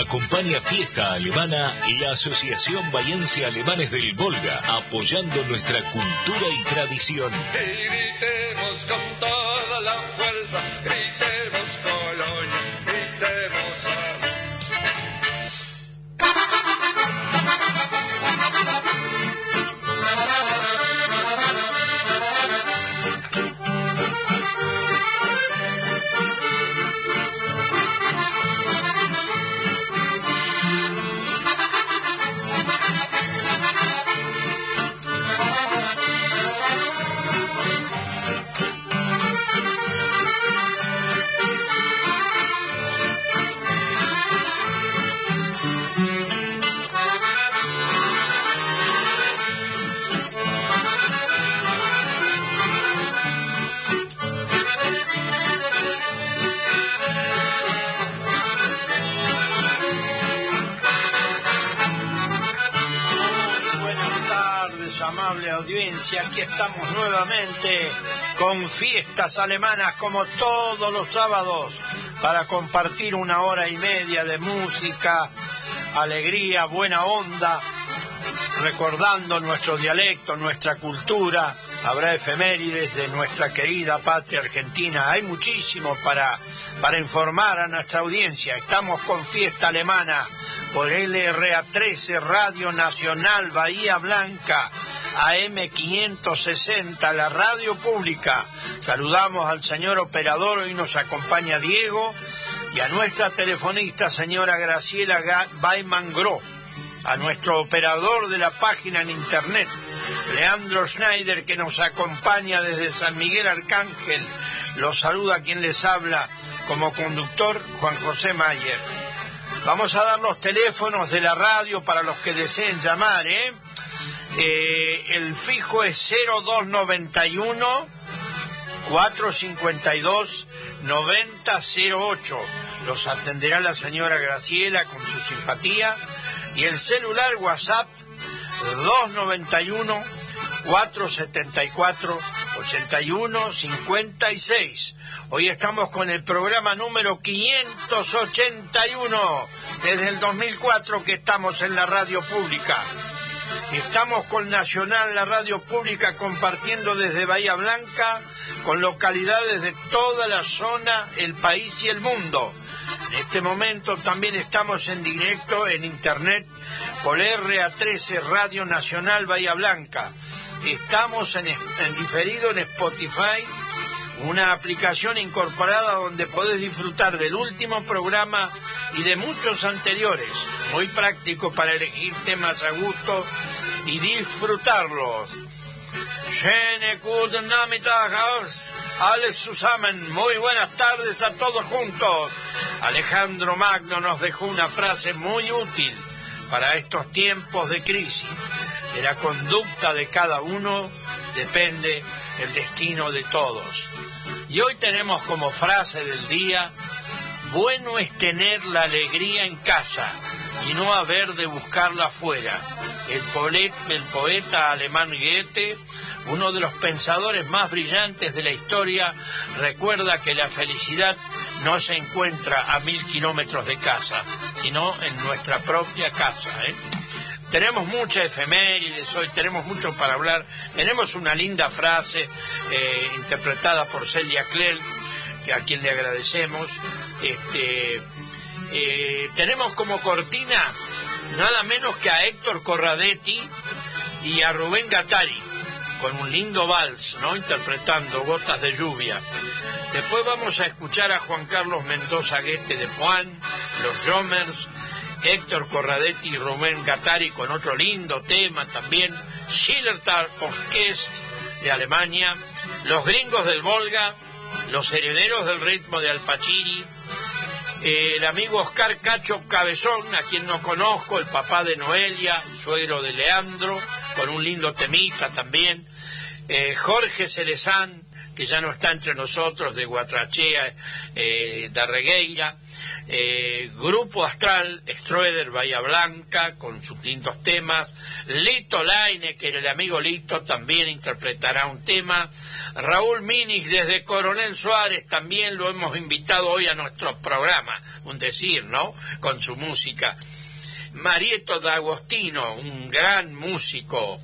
Acompaña Fiesta Alemana y la Asociación Bayense Alemanes del Volga, apoyando nuestra cultura y tradición. Estamos nuevamente con fiestas alemanas como todos los sábados para compartir una hora y media de música, alegría, buena onda, recordando nuestro dialecto, nuestra cultura. Habrá efemérides de nuestra querida patria argentina. Hay muchísimo para, para informar a nuestra audiencia. Estamos con fiesta alemana por LRA 13 Radio Nacional Bahía Blanca, AM 560, la radio pública. Saludamos al señor operador, hoy nos acompaña Diego, y a nuestra telefonista, señora Graciela Ga- Baiman Gro, a nuestro operador de la página en internet, Leandro Schneider, que nos acompaña desde San Miguel Arcángel. Los saluda quien les habla como conductor, Juan José Mayer. Vamos a dar los teléfonos de la radio para los que deseen llamar, ¿eh? Eh, el fijo es 0291 452 9008. Los atenderá la señora Graciela con su simpatía. Y el celular WhatsApp 291 474 8156. Hoy estamos con el programa número 581 desde el 2004 que estamos en la radio pública. Estamos con Nacional, la radio pública, compartiendo desde Bahía Blanca con localidades de toda la zona, el país y el mundo. En este momento también estamos en directo en internet por RA13 Radio Nacional Bahía Blanca. Estamos en, en diferido en Spotify, una aplicación incorporada donde podés disfrutar del último programa y de muchos anteriores. Muy práctico para elegir temas a gusto y disfrutarlos. Schöne Alex Susamen. Muy buenas tardes a todos juntos. Alejandro Magno nos dejó una frase muy útil para estos tiempos de crisis. De la conducta de cada uno depende el destino de todos. Y hoy tenemos como frase del día, bueno es tener la alegría en casa y no haber de buscarla afuera. El, poet- el poeta alemán Goethe, uno de los pensadores más brillantes de la historia, recuerda que la felicidad no se encuentra a mil kilómetros de casa, sino en nuestra propia casa. ¿eh? Tenemos muchas efemérides hoy, tenemos mucho para hablar. Tenemos una linda frase eh, interpretada por Celia Clel, que a quien le agradecemos. Este, eh, tenemos como cortina nada menos que a Héctor Corradetti y a Rubén Gattari, con un lindo vals, ¿no? Interpretando Gotas de Lluvia. Después vamos a escuchar a Juan Carlos Mendoza Guete de Juan, los Jomers, Héctor Corradetti y Rubén Gattari con otro lindo tema también, Schillertal Orchest de Alemania, los gringos del Volga, los herederos del ritmo de Alpachiri, el amigo Oscar Cacho Cabezón, a quien no conozco, el papá de Noelia, suegro de Leandro, con un lindo temita también, eh, Jorge Cerezán, que ya no está entre nosotros, de Guatrachea, eh, de Regueira, eh, Grupo Astral, Stroeder Bahía Blanca, con sus lindos temas, Lito Laine, que el amigo Lito también interpretará un tema, Raúl Minis desde Coronel Suárez, también lo hemos invitado hoy a nuestro programa, un decir, ¿no?, con su música. Marieto D'Agostino, un gran músico,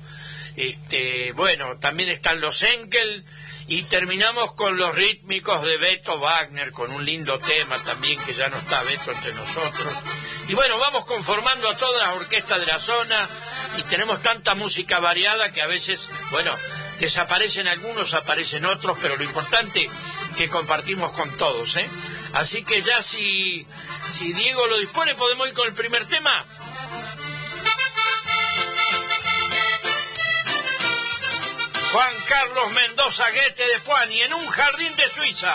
este, bueno, también están los Enkel, y terminamos con los rítmicos de Beto Wagner, con un lindo tema también que ya no está Beto entre nosotros. Y bueno, vamos conformando a todas las orquestas de la zona y tenemos tanta música variada que a veces, bueno, desaparecen algunos, aparecen otros, pero lo importante que compartimos con todos, ¿eh? Así que ya si, si Diego lo dispone, podemos ir con el primer tema. Juan Carlos Mendoza Guete de Puani en un jardín de Suiza.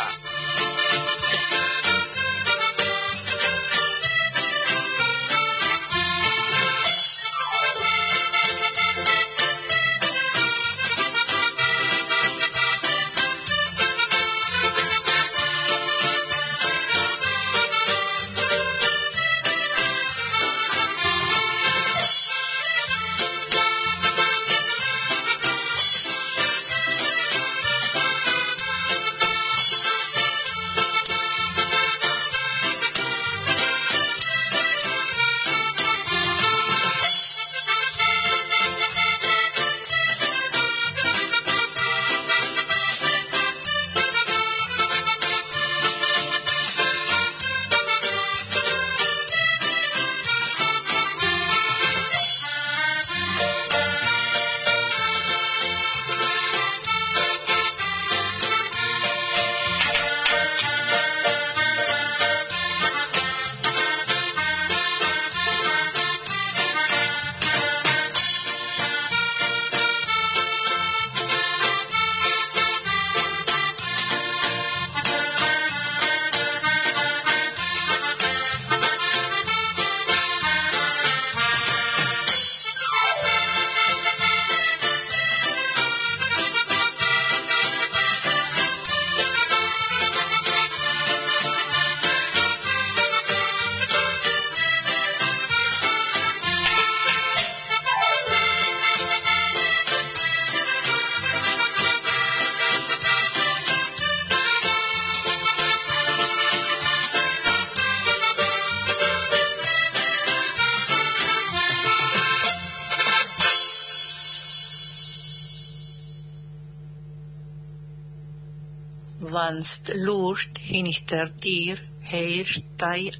tanzt Lust hinter dir, herrscht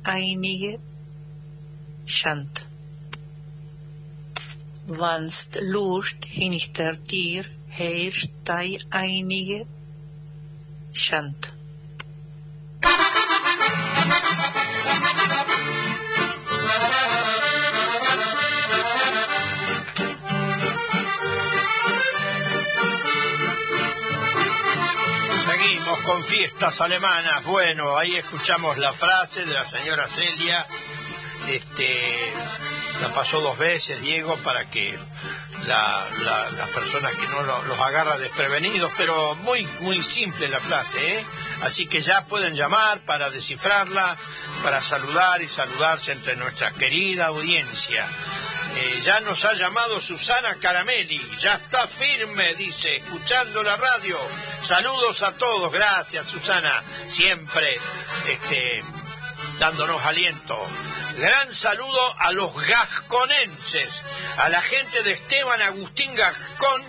einige Schand. Wannst Lust hinter dir, herrscht einige Schand. Seguimos con fiestas alemanas. Bueno, ahí escuchamos la frase de la señora Celia. Este, la pasó dos veces, Diego, para que la- la- las personas que no lo- los agarra desprevenidos, pero muy, muy simple la frase, ¿eh? Así que ya pueden llamar para descifrarla, para saludar y saludarse entre nuestra querida audiencia. Eh, ya nos ha llamado Susana Caramelli, ya está firme, dice, escuchando la radio. Saludos a todos, gracias Susana, siempre este, dándonos aliento. Gran saludo a los gasconenses, a la gente de Esteban Agustín Gascón,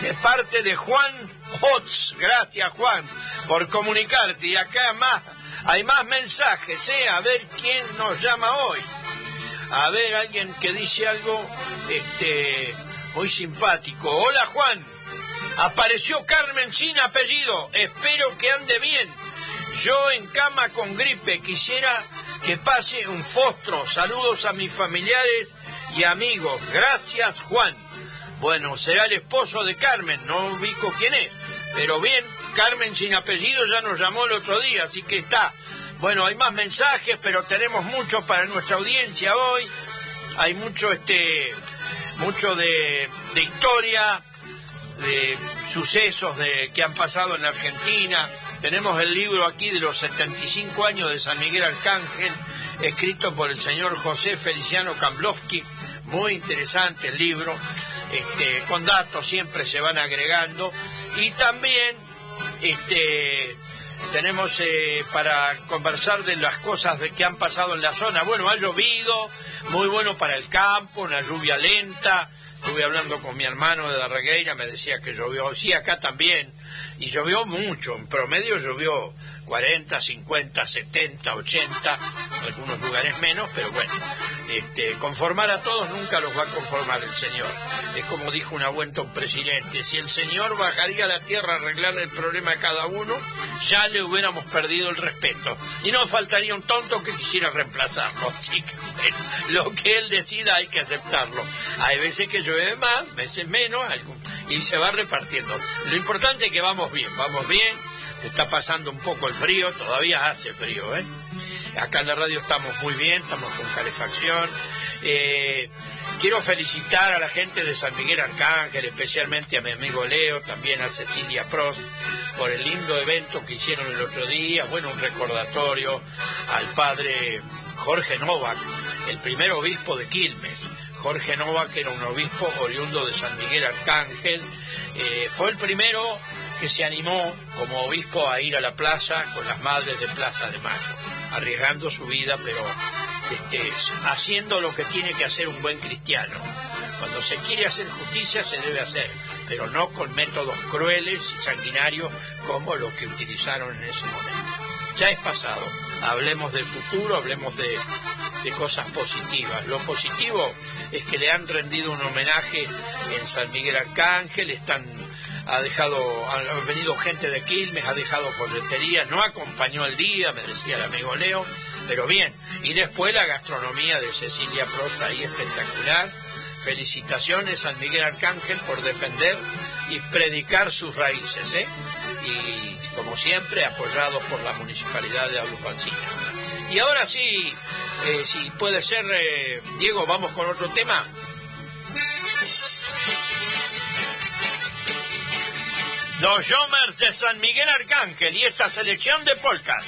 de parte de Juan Hotz. Gracias Juan por comunicarte. Y acá más, hay más mensajes, ¿eh? a ver quién nos llama hoy. A ver, alguien que dice algo este, muy simpático. Hola Juan, apareció Carmen sin apellido, espero que ande bien. Yo en cama con gripe, quisiera que pase un fostro. Saludos a mis familiares y amigos. Gracias Juan. Bueno, será el esposo de Carmen, no ubico quién es. Pero bien, Carmen sin apellido ya nos llamó el otro día, así que está. Bueno, hay más mensajes, pero tenemos mucho para nuestra audiencia hoy. Hay mucho este de historia. de sucesos de, que han pasado en la Argentina. Tenemos el libro aquí de los 75 años de San Miguel Arcángel, escrito por el señor José Feliciano Kamblowski. Muy interesante el libro, este, con datos siempre se van agregando. Y también este, tenemos eh, para conversar de las cosas de que han pasado en la zona. Bueno, ha llovido, muy bueno para el campo, una lluvia lenta. Estuve hablando con mi hermano de Darregueira, me decía que llovió, sí, acá también, y llovió mucho, en promedio llovió 40, 50, 70, 80, algunos lugares menos, pero bueno, este, conformar a todos nunca los va a conformar el Señor. Es como dijo una vuelta un presidente, si el Señor bajaría a la tierra a arreglar el problema a cada uno, ya le hubiéramos perdido el respeto. Y no faltaría un tonto que quisiera reemplazarlo. Así que bueno, lo que él decida hay que aceptarlo. Hay veces que llueve más, veces menos, y se va repartiendo. Lo importante es que vamos bien, vamos bien está pasando un poco el frío, todavía hace frío, ¿eh? Acá en la radio estamos muy bien, estamos con calefacción. Eh, quiero felicitar a la gente de San Miguel Arcángel, especialmente a mi amigo Leo, también a Cecilia Prost, por el lindo evento que hicieron el otro día. Bueno, un recordatorio al padre Jorge Novak, el primer obispo de Quilmes. Jorge Novak era un obispo oriundo de San Miguel Arcángel. Eh, fue el primero que se animó como obispo a ir a la plaza con las madres de Plaza de Mayo, arriesgando su vida, pero este, haciendo lo que tiene que hacer un buen cristiano. Cuando se quiere hacer justicia se debe hacer, pero no con métodos crueles y sanguinarios como los que utilizaron en ese momento. Ya es pasado, hablemos del futuro, hablemos de, de cosas positivas. Lo positivo es que le han rendido un homenaje en San Miguel Arcángel, están ha dejado, ha venido gente de Quilmes, ha dejado folletería, no acompañó el día, me decía el amigo Leo, pero bien. Y después la gastronomía de Cecilia Prosta ahí espectacular. Felicitaciones a Miguel Arcángel por defender y predicar sus raíces, ¿eh? Y como siempre, apoyados por la municipalidad de Alupancina. Y ahora sí, eh, si puede ser, eh, Diego, vamos con otro tema. Los Jomers de San Miguel Arcángel y esta selección de polcas.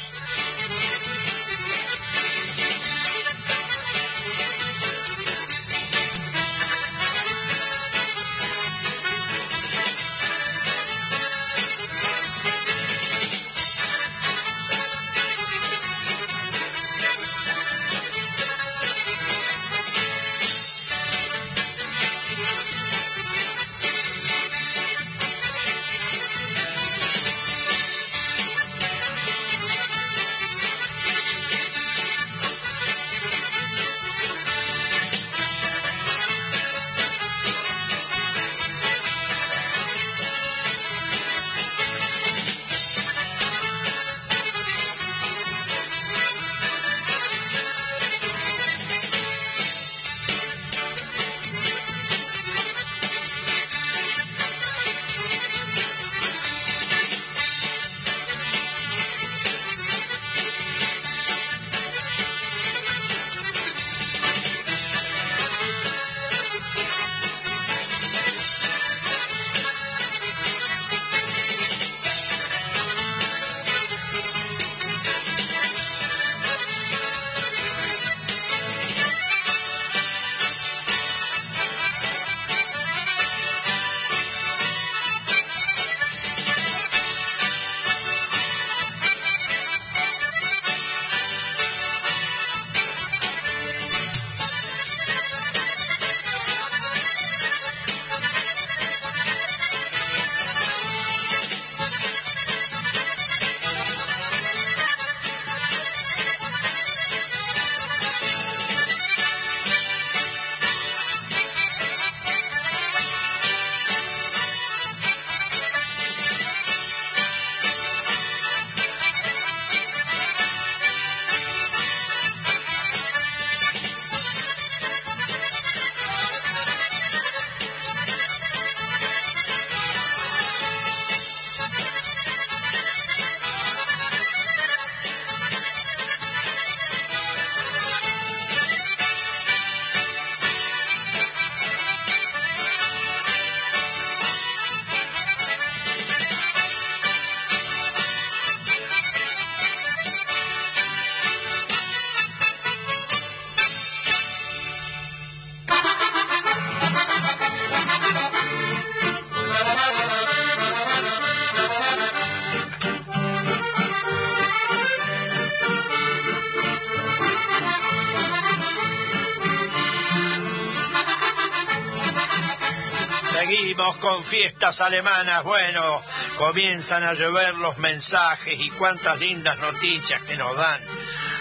Fiestas alemanas. Bueno, comienzan a llover los mensajes y cuántas lindas noticias que nos dan.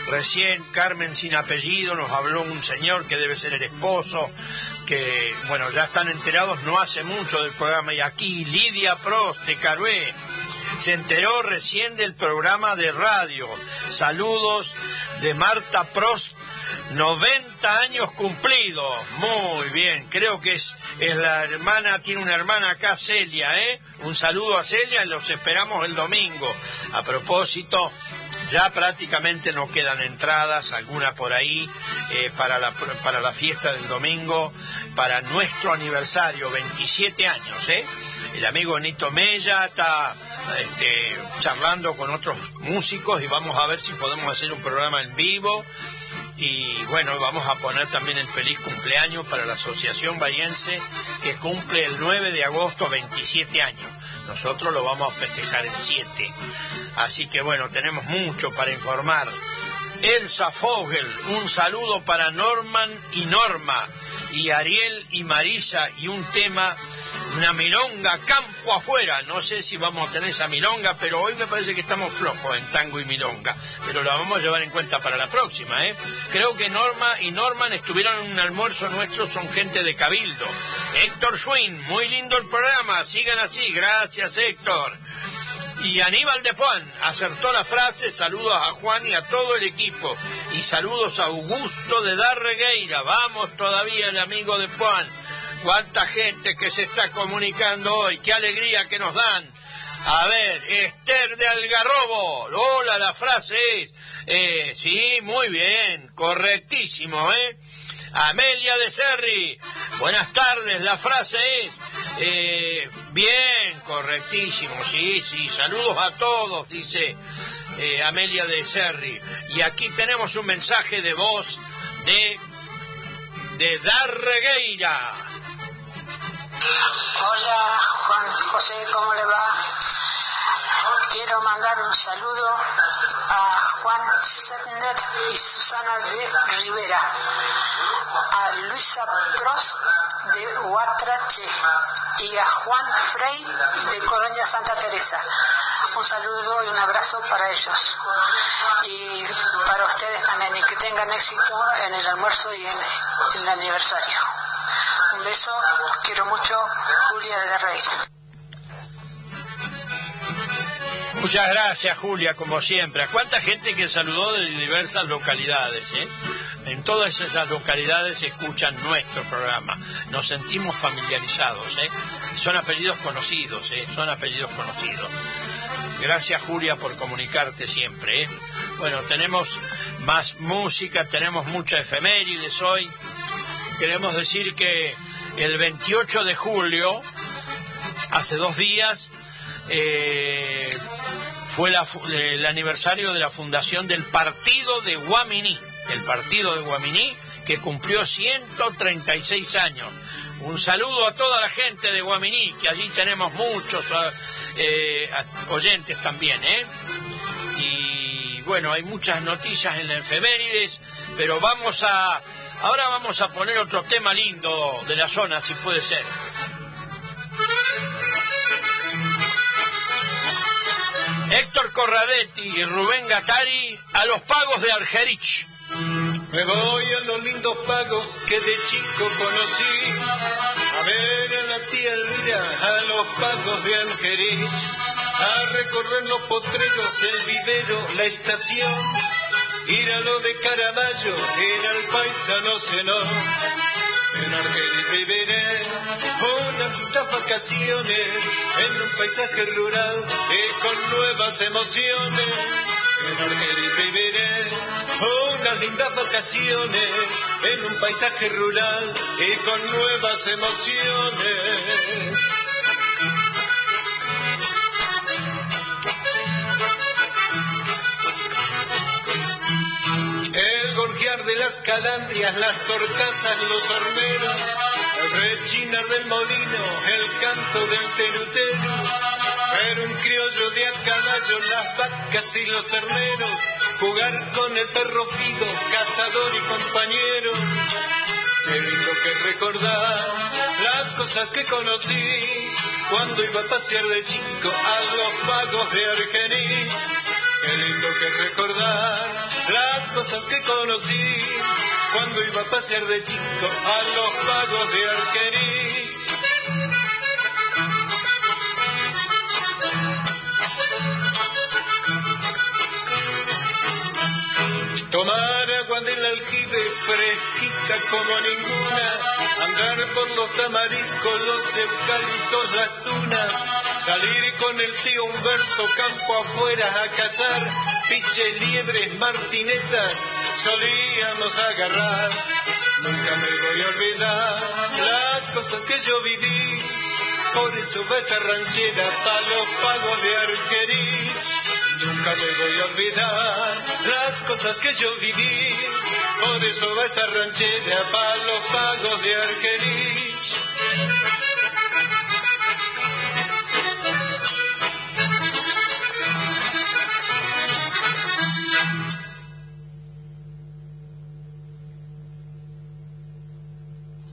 Recién Carmen sin apellido nos habló un señor que debe ser el esposo, que bueno, ya están enterados no hace mucho del programa. Y aquí Lidia Prost de Carué se enteró recién del programa de radio. Saludos de Marta Prost 90 años cumplidos. Muy bien, creo que es, es la hermana, tiene una hermana acá, Celia, ¿eh? Un saludo a Celia los esperamos el domingo. A propósito, ya prácticamente no quedan entradas, alguna por ahí, eh, para, la, para la fiesta del domingo, para nuestro aniversario, 27 años, ¿eh? El amigo Nito Mella está este, charlando con otros músicos y vamos a ver si podemos hacer un programa en vivo y bueno, vamos a poner también el feliz cumpleaños para la Asociación Bayense que cumple el 9 de agosto 27 años. Nosotros lo vamos a festejar el 7. Así que bueno, tenemos mucho para informar. Elsa Fogel, un saludo para Norman y Norma, y Ariel y Marisa, y un tema una milonga campo afuera. No sé si vamos a tener esa milonga, pero hoy me parece que estamos flojos en tango y milonga. Pero la vamos a llevar en cuenta para la próxima, ¿eh? Creo que Norma y Norman estuvieron en un almuerzo nuestro, son gente de Cabildo. Héctor Schwinn, muy lindo el programa, sigan así, gracias Héctor. Y Aníbal de Juan acertó la frase, saludos a Juan y a todo el equipo. Y saludos a Augusto de Darregueira, vamos todavía el amigo de Juan cuánta gente que se está comunicando hoy, qué alegría que nos dan. A ver, Esther de Algarrobo, hola, la frase es, eh, sí, muy bien, correctísimo, ¿eh? Amelia de Serri, buenas tardes, la frase es, eh, bien, correctísimo, sí, sí, saludos a todos, dice eh, Amelia de Serri. Y aquí tenemos un mensaje de voz de, de Darregueira. Hola Juan José, ¿cómo le va? Quiero mandar un saludo a Juan Setner y Susana de Rivera, a Luisa Prost de Huatrache y a Juan Frey de Colonia Santa Teresa. Un saludo y un abrazo para ellos y para ustedes también y que tengan éxito en el almuerzo y en el aniversario. Un beso, quiero mucho, Julia de Rey. Muchas gracias, Julia, como siempre. ¿A cuánta gente que saludó de diversas localidades? Eh? En todas esas localidades escuchan nuestro programa. Nos sentimos familiarizados. ¿eh? Son apellidos conocidos, ¿eh? son apellidos conocidos. Gracias, Julia, por comunicarte siempre. ¿eh? Bueno, tenemos más música, tenemos mucha efemérides hoy. Queremos decir que el 28 de julio, hace dos días, eh, fue el aniversario de la fundación del partido de Guaminí, el partido de Guaminí que cumplió 136 años. Un saludo a toda la gente de Guaminí, que allí tenemos muchos eh, oyentes también, ¿eh? Y bueno, hay muchas noticias en la efemérides, pero vamos a Ahora vamos a poner otro tema lindo de la zona, si puede ser. Héctor Corradetti y Rubén Gatari a los pagos de Argerich. Me voy a los lindos pagos que de chico conocí. A ver a la tía Elvira, a los pagos de Argerich. A recorrer los potreros, el vivero, la estación ir a lo de Caravaggio, ir al paisano senor. En Argelia viviré unas vacaciones en un paisaje rural y con nuevas emociones. En Argelia viviré unas lindas vacaciones en un paisaje rural y con nuevas emociones. Gorjear de las calandrias, las torcasas, los horneros, el rechinar del molino, el canto del terutero, ver un criollo de a caballo, las vacas y los terneros, jugar con el perro figo, cazador y compañero, lindo que recordar las cosas que conocí cuando iba a pasear de chico a los pagos de Argenich. Qué lindo que recordar las cosas que conocí cuando iba a pasear de chico a los pagos de Argenich. Tomar agua del aljibe fresquita como ninguna, andar por los tamariscos, los eucaliptos, las dunas, salir con el tío Humberto campo afuera a cazar, piches, liebres, martinetas, solíamos agarrar. Nunca me voy a olvidar las cosas que yo viví, por eso va esta ranchera para los pagos de Argerich. Nunca me voy a olvidar las cosas que yo viví. Por eso va esta ranchera para los pagos de Argerich.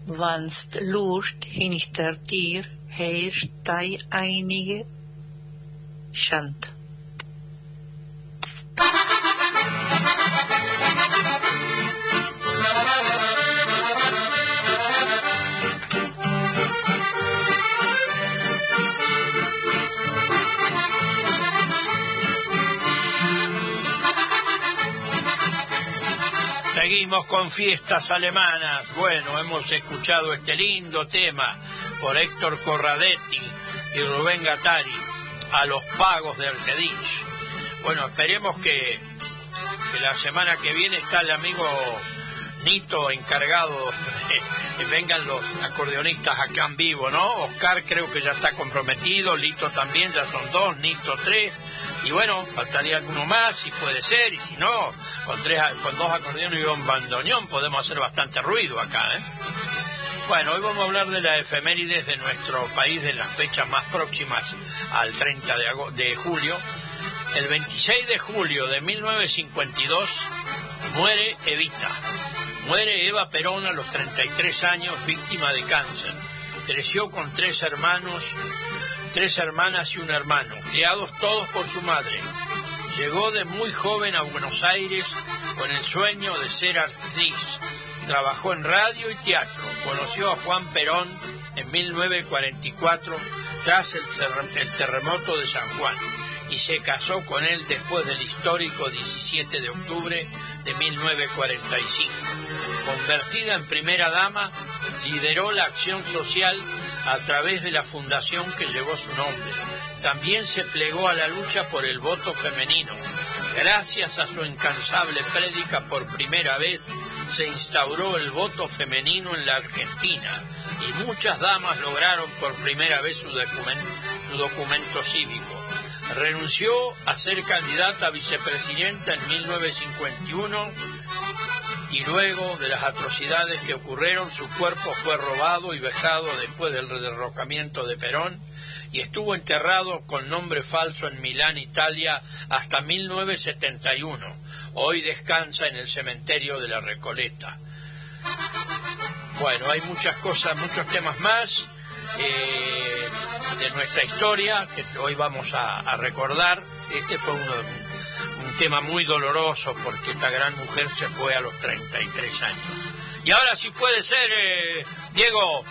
Vanst lust hinter dir dig einige Shant. Seguimos con fiestas alemanas. Bueno, hemos escuchado este lindo tema por Héctor Corradetti y Rubén Gattari a los pagos de Arkedich. Bueno, esperemos que, que la semana que viene está el amigo Nito encargado que vengan los acordeonistas acá en vivo, ¿no? Oscar creo que ya está comprometido, Lito también, ya son dos, Nito tres. Y bueno, faltaría alguno más, si puede ser, y si no, con, tres, con dos acordeones y un bandoneón podemos hacer bastante ruido acá, ¿eh? Bueno, hoy vamos a hablar de la efemérides de nuestro país, de las fechas más próximas al 30 de, de julio. El 26 de julio de 1952 muere Evita. Muere Eva Perón a los 33 años, víctima de cáncer. Creció con tres hermanos, tres hermanas y un hermano, criados todos por su madre. Llegó de muy joven a Buenos Aires con el sueño de ser actriz. Trabajó en radio y teatro. Conoció a Juan Perón en 1944 tras el, ter- el terremoto de San Juan y se casó con él después del histórico 17 de octubre de 1945. Convertida en primera dama, lideró la acción social a través de la fundación que llevó su nombre. También se plegó a la lucha por el voto femenino. Gracias a su incansable prédica por primera vez se instauró el voto femenino en la Argentina y muchas damas lograron por primera vez su, documen- su documento cívico. Renunció a ser candidata a vicepresidenta en 1951 y luego de las atrocidades que ocurrieron, su cuerpo fue robado y vejado después del derrocamiento de Perón y estuvo enterrado con nombre falso en Milán, Italia, hasta 1971. Hoy descansa en el cementerio de la Recoleta. Bueno, hay muchas cosas, muchos temas más eh, de nuestra historia que hoy vamos a, recordar. Este fue uno, tema muy doloroso porque esta gran mujer se fue a los 33 años. Y ahora sí puede ser, eh, Diego,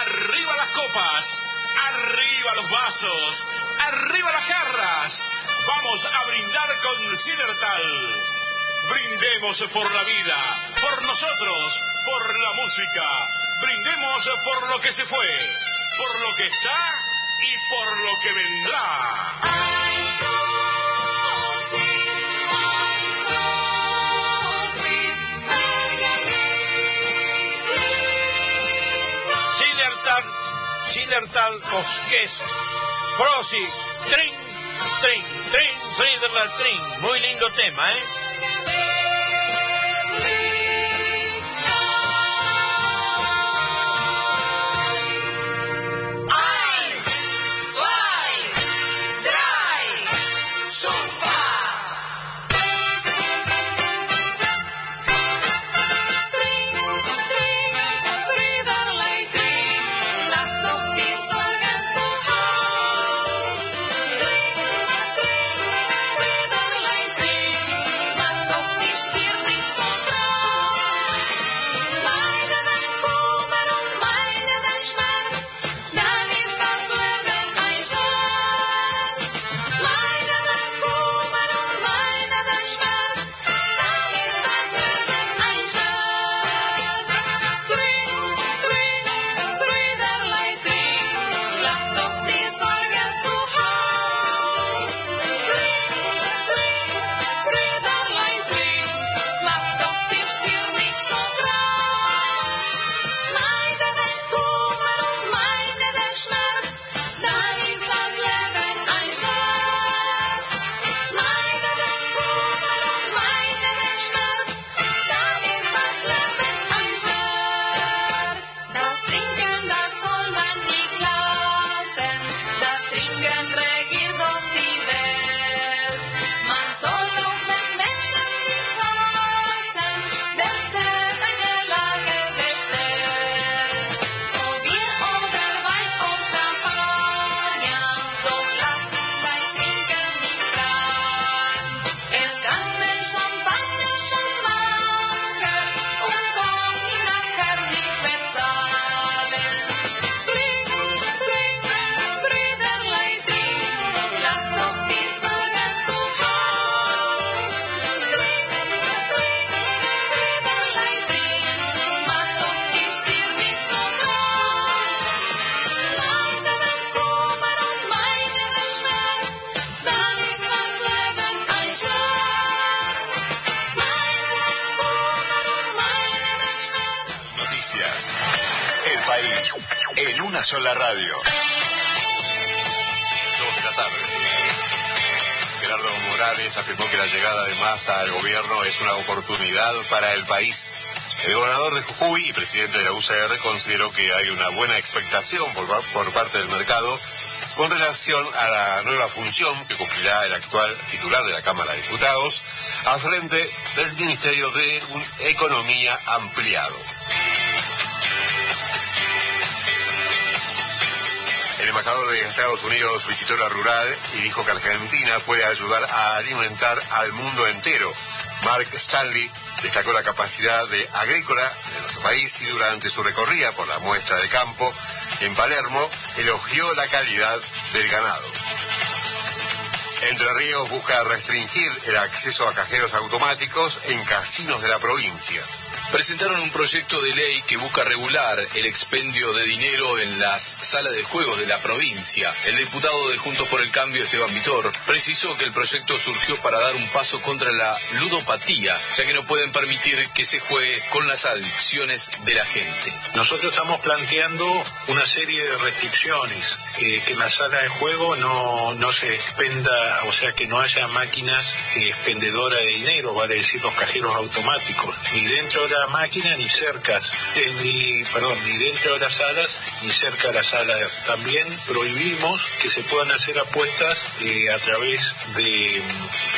Arriba las copas, arriba los vasos, arriba las jarras. Vamos a brindar con Sidertal. Brindemos por la vida, por nosotros, por la música. Brindemos por lo que se fue, por lo que está y por lo que vendrá. Silertal, Silertal Orkest, Prosi, Trin, Trin, Trin, Friederland Trin. Muy lindo tema, ¿eh? Gobernador de Jujuy y presidente de la UCR consideró que hay una buena expectación por, por parte del mercado con relación a la nueva función que cumplirá el actual titular de la Cámara de Diputados al frente del Ministerio de Economía Ampliado. El embajador de Estados Unidos visitó la rural y dijo que Argentina puede ayudar a alimentar al mundo entero. Mark Stanley destacó la capacidad de agrícola de nuestro país y durante su recorrida por la muestra de campo en Palermo elogió la calidad del ganado. Entre Ríos busca restringir el acceso a cajeros automáticos en casinos de la provincia presentaron un proyecto de ley que busca regular el expendio de dinero en las salas de juegos de la provincia. El diputado de Juntos por el Cambio, Esteban Vitor, precisó que el proyecto surgió para dar un paso contra la ludopatía, ya que no pueden permitir que se juegue con las adicciones de la gente. Nosotros estamos planteando una serie de restricciones, eh, que en la sala de juego no, no se expenda, o sea, que no haya máquinas eh, expendedoras de dinero, vale decir los cajeros automáticos, ni dentro de la máquina ni cerca, eh, ni, perdón, ni dentro de las salas ni cerca de las salas. También prohibimos que se puedan hacer apuestas eh, a través de,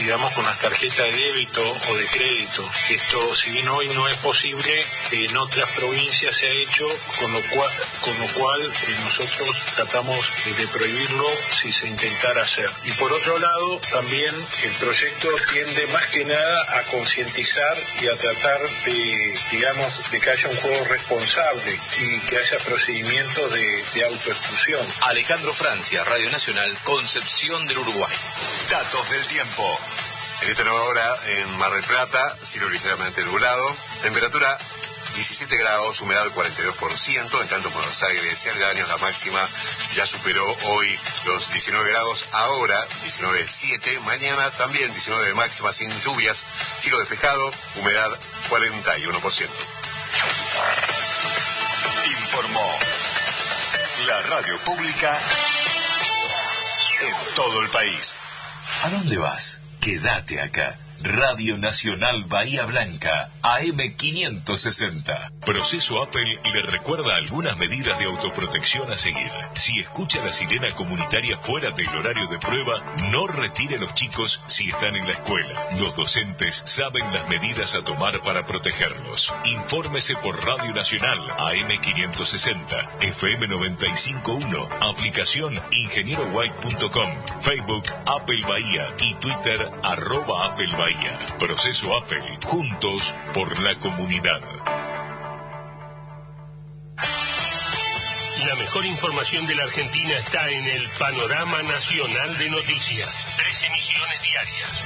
digamos, con las tarjetas de débito o de crédito. Esto, si bien hoy no es posible, en otras provincias se ha hecho, con lo cual, con lo cual eh, nosotros tratamos de prohibirlo si se intentara hacer. Y por otro lado, también el proyecto tiende más que nada a concientizar y a tratar de digamos, de que haya un juego responsable y que haya procedimientos de, de autoexclusión. Alejandro Francia, Radio Nacional, Concepción del Uruguay. Datos del tiempo. En esta nueva hora en Mar del Plata, cielo ligeramente nublado, temperatura 17 grados, humedad 42%, en tanto Buenos Aires y años la máxima ya superó hoy los 19 grados, ahora 19.7, mañana también 19 de máxima sin lluvias, cielo despejado, humedad 41%. Informó la radio pública en todo el país. ¿A dónde vas? Quédate acá. Radio Nacional Bahía Blanca, AM560. Proceso Apple le recuerda algunas medidas de autoprotección a seguir. Si escucha la sirena comunitaria fuera del horario de prueba, no retire a los chicos si están en la escuela. Los docentes saben las medidas a tomar para protegerlos. Infórmese por Radio Nacional, AM560, FM951, aplicación ingeniero.white.com, Facebook Apple Bahía y Twitter arroba Apple Bahía. Proceso Apple. Juntos por la comunidad. La mejor información de la Argentina está en el Panorama Nacional de Noticias. Tres emisiones diarias.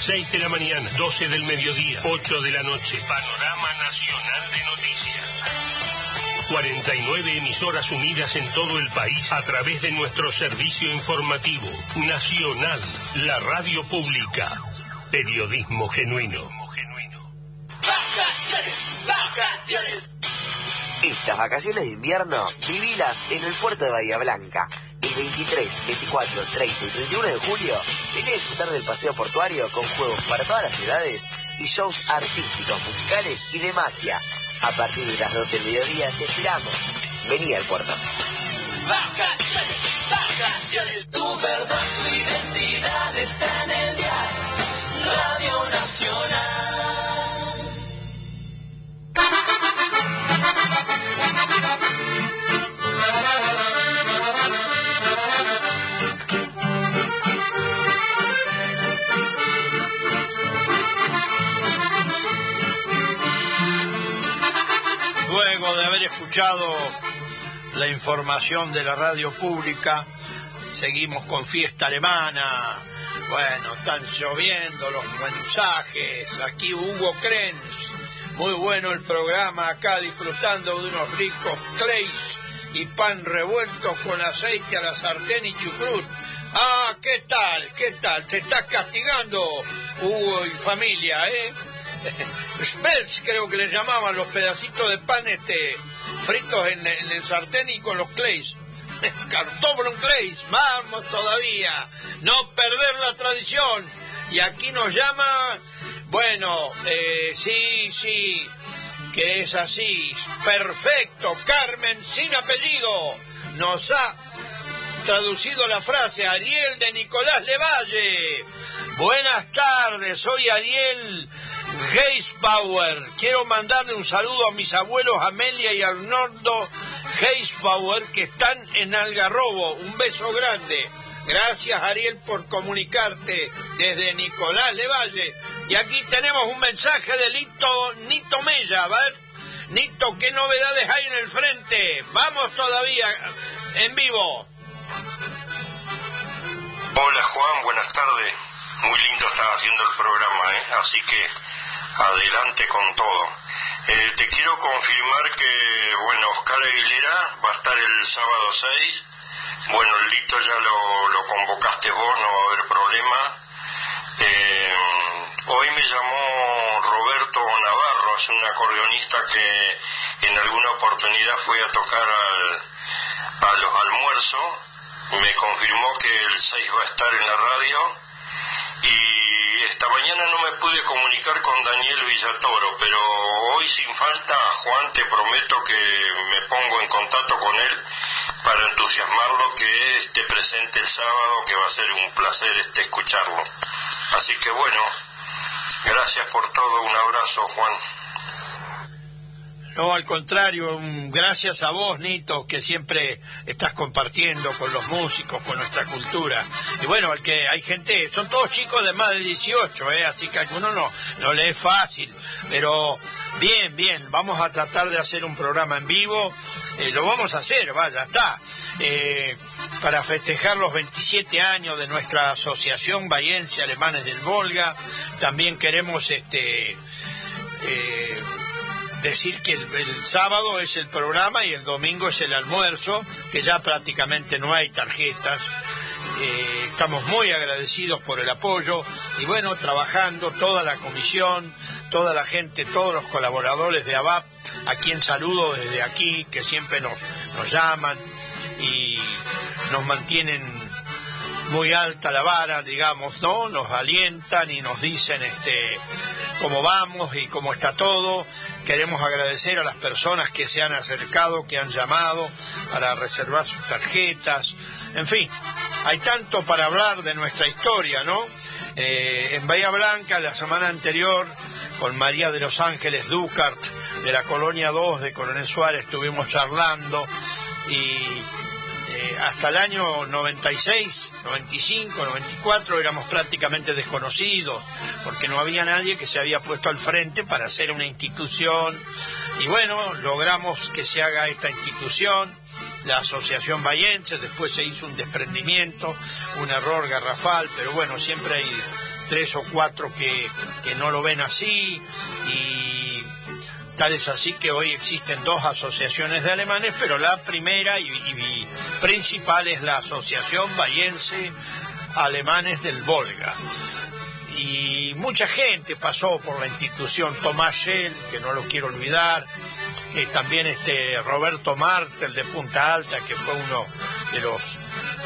6 de la mañana, 12 del mediodía, 8 de la noche. Panorama Nacional de Noticias. 49 emisoras unidas en todo el país a través de nuestro servicio informativo nacional, la radio pública. Periodismo genuino. Vacaciones, vacaciones. Estas vacaciones de invierno, vivilas en el puerto de Bahía Blanca. El 23, 24, 30 y 31 de julio, vení a disfrutar del paseo portuario con juegos para todas las edades y shows artísticos, musicales y de magia. A partir de las 12 del mediodía te esperamos. Vení al puerto. Vacaciones, vacaciones. Tu verdad, tu identidad está en el diario. Radio Nacional. Luego de haber escuchado la información de la radio pública, seguimos con fiesta alemana bueno, están lloviendo los mensajes. Aquí Hugo Krenz. Muy bueno el programa acá disfrutando de unos ricos clays y pan revuelto con aceite a la sartén y chucrut. Ah, ¿qué tal? ¿Qué tal? Se está castigando Hugo y familia, ¿eh? Spelz creo que le llamaban los pedacitos de pan este fritos en el sartén y con los clays. Cartón clays, vamos todavía, no perder la tradición. Y aquí nos llama, bueno, eh, sí, sí, que es así, perfecto, Carmen sin apellido, nos ha traducido la frase Ariel de Nicolás Levalle. Buenas tardes, soy Ariel Geisbauer. Quiero mandarle un saludo a mis abuelos Amelia y Arnoldo Geisbauer que están en Algarrobo. Un beso grande. Gracias Ariel por comunicarte desde Nicolás Levalle. Y aquí tenemos un mensaje de Lito Nito Mella. A ver, Nito, ¿qué novedades hay en el frente? Vamos todavía en vivo. Hola Juan, buenas tardes. Muy lindo estar haciendo el programa, ¿eh? así que adelante con todo. Eh, te quiero confirmar que, bueno, Oscar Aguilera va a estar el sábado 6. Bueno, el Lito ya lo, lo convocaste vos, no va a haber problema. Eh, hoy me llamó Roberto Navarro, es un acordeonista que en alguna oportunidad fue a tocar al, a los almuerzos. Me confirmó que el 6 va a estar en la radio y esta mañana no me pude comunicar con Daniel Villatoro, pero hoy sin falta, Juan, te prometo que me pongo en contacto con él para entusiasmarlo que esté presente el sábado, que va a ser un placer este escucharlo. Así que bueno, gracias por todo, un abrazo, Juan. No, al contrario, gracias a vos, Nito, que siempre estás compartiendo con los músicos, con nuestra cultura. Y bueno, al que hay gente, son todos chicos de más de 18, ¿eh? así que a algunos no, no le es fácil. Pero bien, bien, vamos a tratar de hacer un programa en vivo. Eh, lo vamos a hacer, vaya, está. Eh, para festejar los 27 años de nuestra asociación Bahiense Alemanes del Volga. También queremos este. Decir que el, sábado es el programa y el domingo es el almuerzo, que ya prácticamente no hay tarjetas. Eh, estamos muy agradecidos por el apoyo y bueno, trabajando toda la comisión, toda la gente, todos los colaboradores de ABAP, a quien saludo desde aquí, que siempre nos, nos llaman y nos mantienen muy alta la vara, digamos, ¿no? Nos alientan y nos dicen este cómo vamos y cómo está todo. Queremos agradecer a las personas que se han acercado, que han llamado para reservar sus tarjetas. En fin, hay tanto para hablar de nuestra historia, ¿no? Eh, en Bahía Blanca, la semana anterior, con María de los Ángeles Ducart, de la Colonia 2 de Coronel Suárez, estuvimos charlando y eh, hasta el año 96, 95, 94 éramos prácticamente desconocidos porque no había nadie que se había puesto al frente para hacer una institución. Y bueno, logramos que se haga esta institución, la Asociación Bayense, después se hizo un desprendimiento, un error garrafal, pero bueno, siempre hay tres o cuatro que, que no lo ven así y Tal es así que hoy existen dos asociaciones de alemanes, pero la primera y, principal es la Asociación Bahiense Alemanes del Volga. Y mucha gente pasó por la institución, Tomás Shell, que no lo quiero olvidar, eh, también este Roberto Martel de Punta Alta, que fue uno de los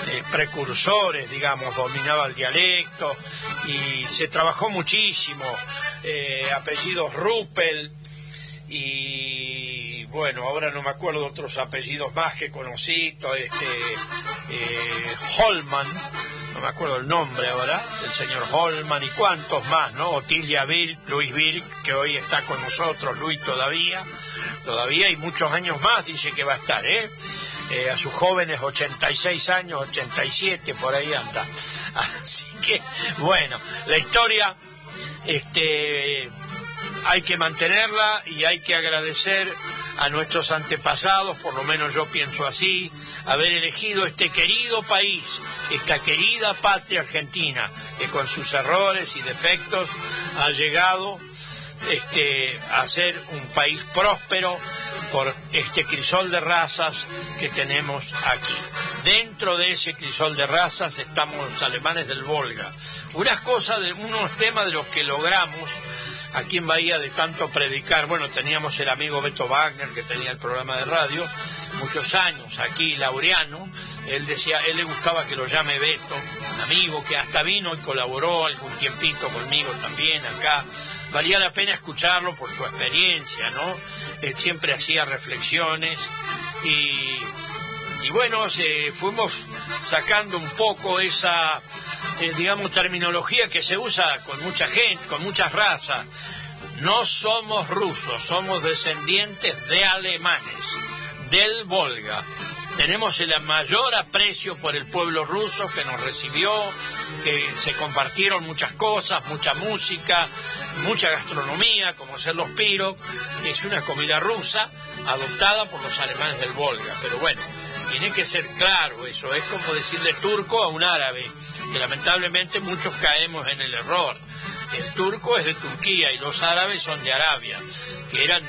eh, precursores, digamos, dominaba el dialecto y se trabajó muchísimo, eh, apellidos Ruppel, y bueno, ahora no me acuerdo otros apellidos más que conocí, este eh, Holman, no me acuerdo el nombre ahora, del señor Holman y cuantos más, ¿no? Otilia Bill, Luis Bill, que hoy está con nosotros, Luis todavía, todavía y muchos años más dice que va a estar, ¿eh? Eh, a sus jóvenes 86 años, 87, por ahí anda. Así que, bueno, la historia, este, hay que mantenerla y hay que agradecer a nuestros antepasados, por lo menos yo pienso así, haber elegido este querido país, esta querida patria argentina, que con sus errores y defectos ha llegado este, a ser un país próspero por este crisol de razas que tenemos aquí. Dentro de ese crisol de razas estamos los alemanes del Volga. Unas cosas, de, unos temas de los que logramos aquí en Bahía de tanto predicar. Bueno, teníamos el amigo Beto Wagner que tenía el programa de radio muchos años aquí, Laureano. Él decía, él le gustaba que lo llame Beto, un amigo que hasta vino y colaboró algún tiempito conmigo también acá. Valía la pena escucharlo por su experiencia, ¿no? Él siempre hacía reflexiones y, y bueno, fuimos sacando un poco esa, eh, digamos, terminología que se usa con mucha gente, con muchas razas. No somos rusos, somos descendientes de alemanes, del Volga. Tenemos el mayor aprecio por el pueblo ruso que nos recibió, que se compartieron muchas cosas, mucha música, mucha gastronomía, como ser los piro. Es una comida rusa adoptada por los alemanes del Volga. Pero bueno, tiene que ser claro eso. Es como decirle turco a un árabe, que lamentablemente muchos caemos en el error. El turco es de Turquía y los árabes son de Arabia, que eran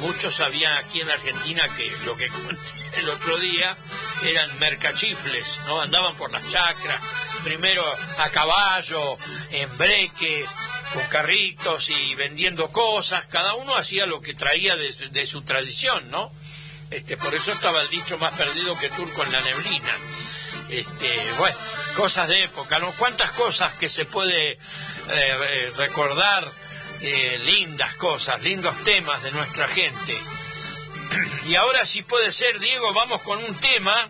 muchos sabían aquí en la Argentina que lo que conté el otro día eran mercachifles, ¿no? Andaban por las chacras, primero a caballo, en breque, con carritos y vendiendo cosas, cada uno hacía lo que traía de, de su tradición, ¿no? Este, por eso estaba el dicho más perdido que turco en la neblina. Este, bueno, cosas de época, ¿no? Cuántas cosas que se puede eh, re- recordar, eh, lindas cosas, lindos temas de nuestra gente. Y ahora si puede ser, Diego, vamos con un tema.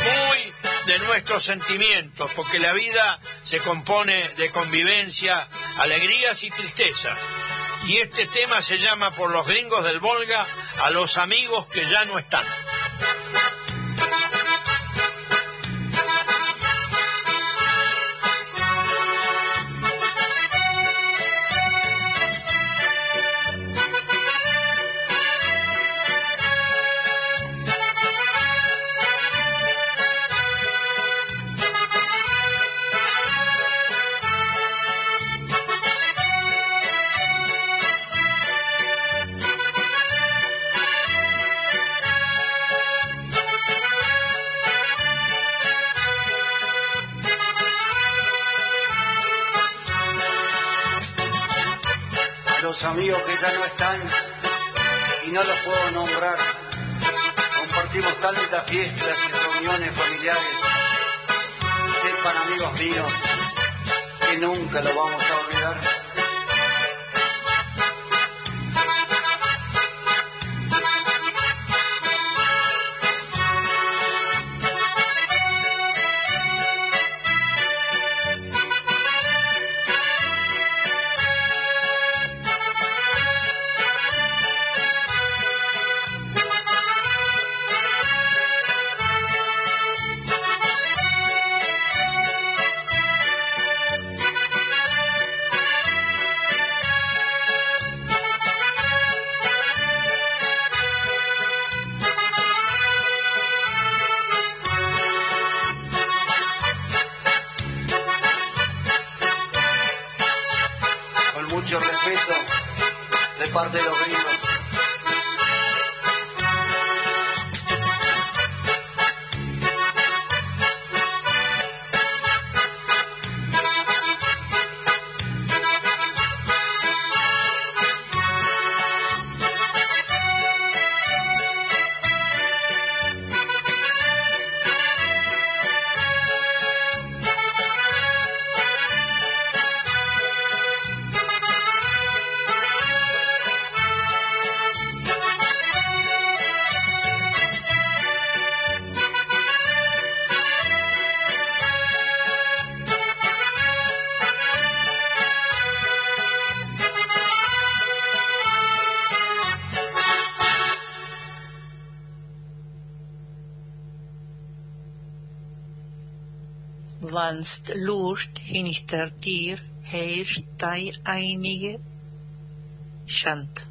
Muy de nuestros sentimientos, porque la vida se compone de convivencia, alegrías y tristezas. Y este tema se llama por los gringos del Volga a los amigos que ya no están. kannst Lust hinter dir herst einige Schand.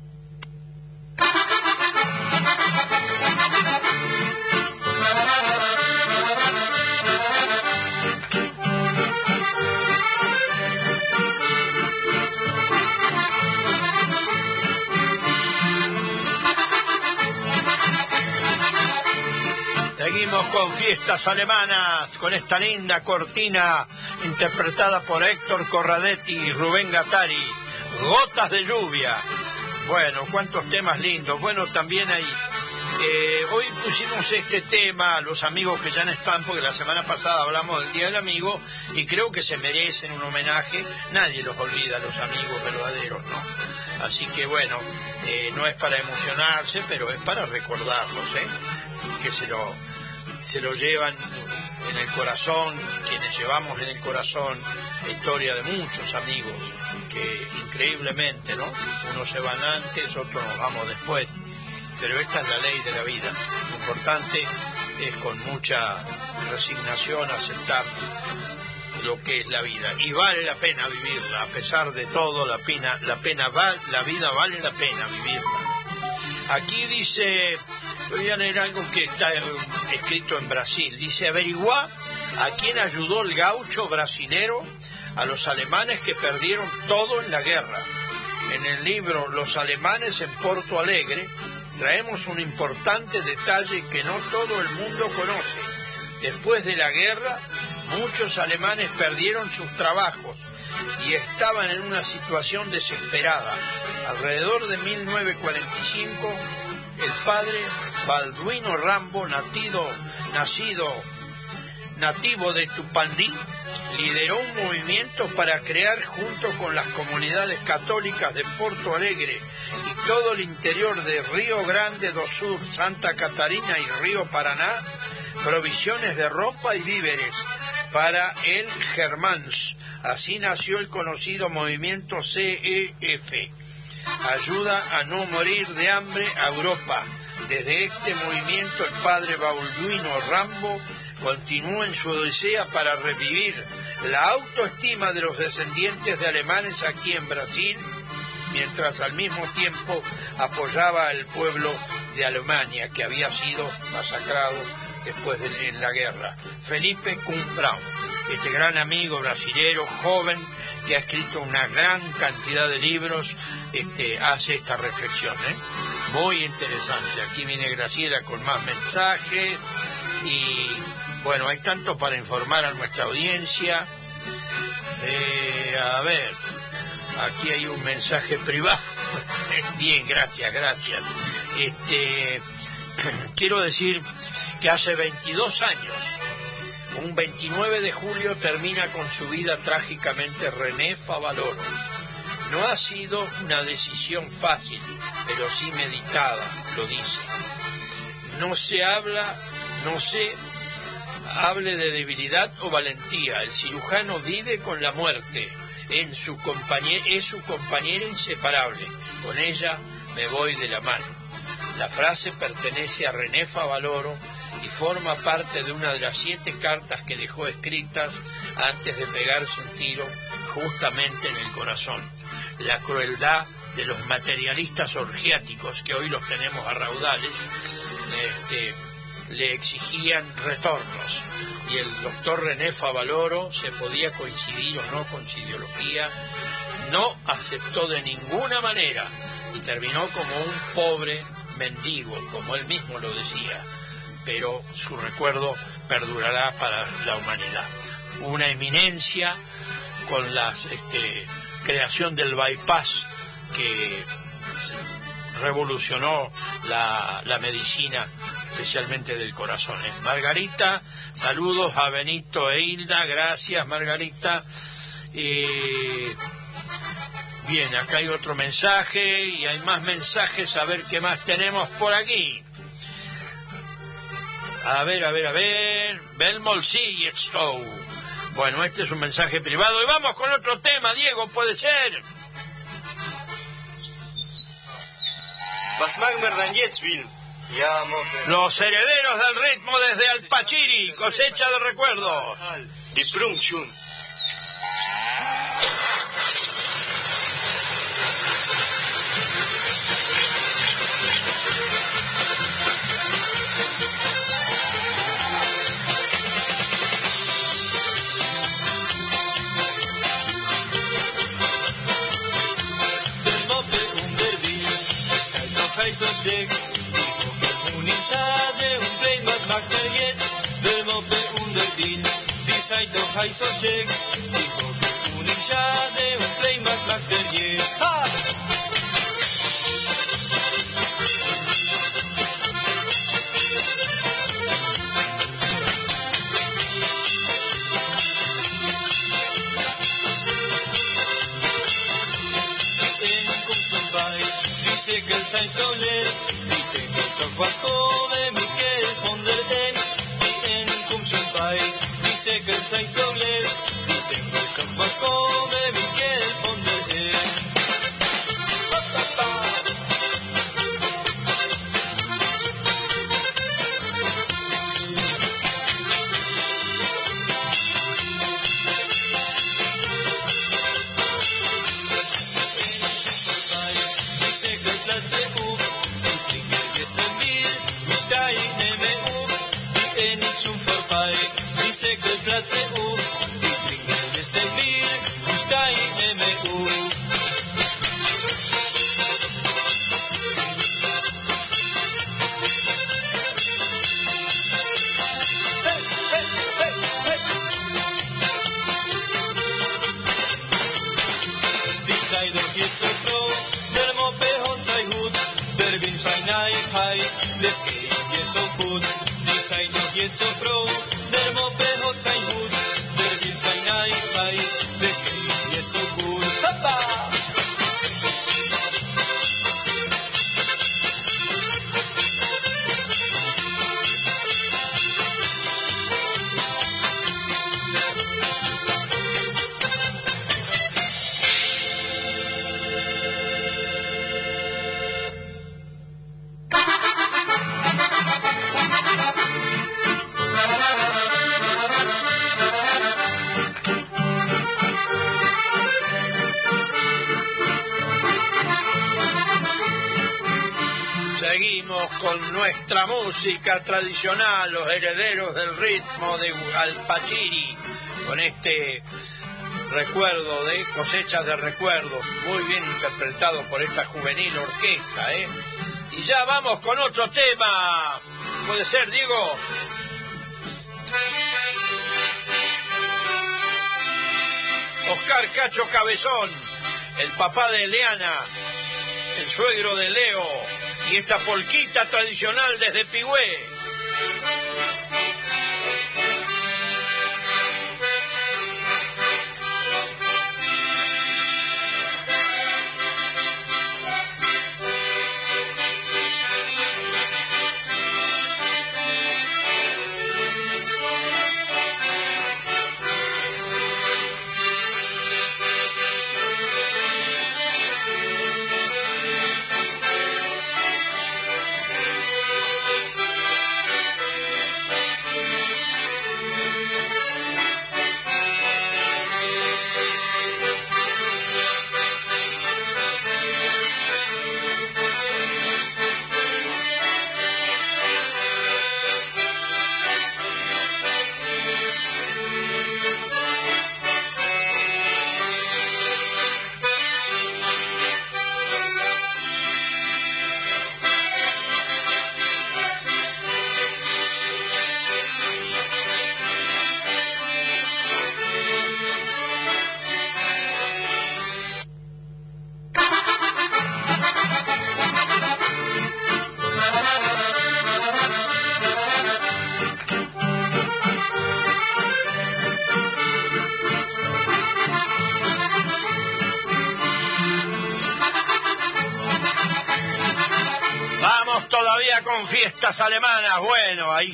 Fiestas alemanas, con esta linda cortina interpretada por Héctor Corradetti y Rubén Gattari. Gotas de lluvia. Bueno, cuántos temas lindos. Bueno, también hay... eh, hoy pusimos este tema a los amigos que ya no están, porque la semana pasada hablamos del Día del Amigo y creo que se merecen un homenaje. Nadie los olvida, los amigos verdaderos, ¿no? Así que bueno, eh, no es para emocionarse, pero es para recordarlos, ¿eh? Que se lo, se lo llevan en el corazón, quienes llevamos en el corazón la historia de muchos amigos, que increíblemente, ¿no? Unos se van antes, otros nos vamos después, pero esta es la ley de la vida. Lo importante es con mucha resignación aceptar lo que es la vida y vale la pena vivirla a pesar de todo la pena la pena va- la vida vale la pena vivirla aquí dice voy a leer algo que está eh, escrito en Brasil. Dice averiguá a quién ayudó el gaucho brasilero a los alemanes que perdieron todo en la guerra. En el libro Los alemanes en Porto Alegre traemos un importante detalle que no todo el mundo conoce. Después de la guerra, muchos alemanes perdieron sus trabajos y estaban en una situación desesperada. Alrededor de 1945, el padre Balduino Rambo, nacido nativo de Tupandí, lideró un movimiento para crear junto con las comunidades católicas de Porto Alegre y todo el interior de Río Grande do Sur, Santa Catarina y Río Paraná, provisiones de ropa y víveres para el Germans. Así nació el conocido movimiento CEF. Ayuda a no morir de hambre a Europa. Desde este movimiento el padre Balduino Rambo continuó en su odisea para revivir la autoestima de los descendientes de alemanes aquí en Brasil, mientras al mismo tiempo apoyaba al pueblo de Alemania que había sido masacrado después de la guerra. Felipe Kuhn Braun, este gran amigo brasilero, joven, que ha escrito una gran cantidad de libros, este, hace esta reflexión. ¿eh? Muy interesante. Aquí viene Graciela con más mensajes y bueno, hay tanto para informar a nuestra audiencia. Eh, a ver, aquí hay un mensaje privado. Bien, gracias, gracias. Este, quiero decir que hace 22 años, un 29 de julio, termina con su vida trágicamente René Favaloro. No ha sido una decisión fácil, pero sí meditada, lo dice. No se habla, no se hable de debilidad o valentía. El cirujano vive con la muerte. En su es su compañera inseparable. Con ella me voy de la mano. La frase pertenece a René Favaloro y forma parte de una de las siete cartas que dejó escritas antes de pegarse un tiro justamente en el corazón. La crueldad de los materialistas orgiáticos, que hoy los tenemos a raudales, este, le exigían retornos. Y el doctor René Favaloro, se podía coincidir o no con su ideología, no aceptó de ninguna manera y terminó como un pobre mendigo, como él mismo lo decía. Pero su recuerdo perdurará para la humanidad. Una eminencia con la este, creación del bypass que revolucionó la, medicina, especialmente del corazón. Margarita, saludos a Benito e Hilda, gracias Margarita. Bien, acá hay otro mensaje y hay más mensajes, a ver qué más tenemos por aquí. A ver, a ver, a ver. Belmol Stow. Bueno, este es un mensaje privado y vamos con otro tema, Diego, puede ser. Los herederos del ritmo desde Alpachiri, cosecha de recuerdos. hajszos bieg. Unik siady, on plejmas bakterie. Ha! Second sign so lit. Toch was komen, tradicional, los herederos del ritmo de Alpachiri, con este recuerdo de cosechas de recuerdos, muy bien interpretado por esta juvenil orquesta, ¿eh? Y ya vamos con otro tema. ¿Puede ser, Diego? Oscar Cacho Cabezón, el papá de Leana, el suegro de Leo, y esta polquita tradicional desde Pigüé.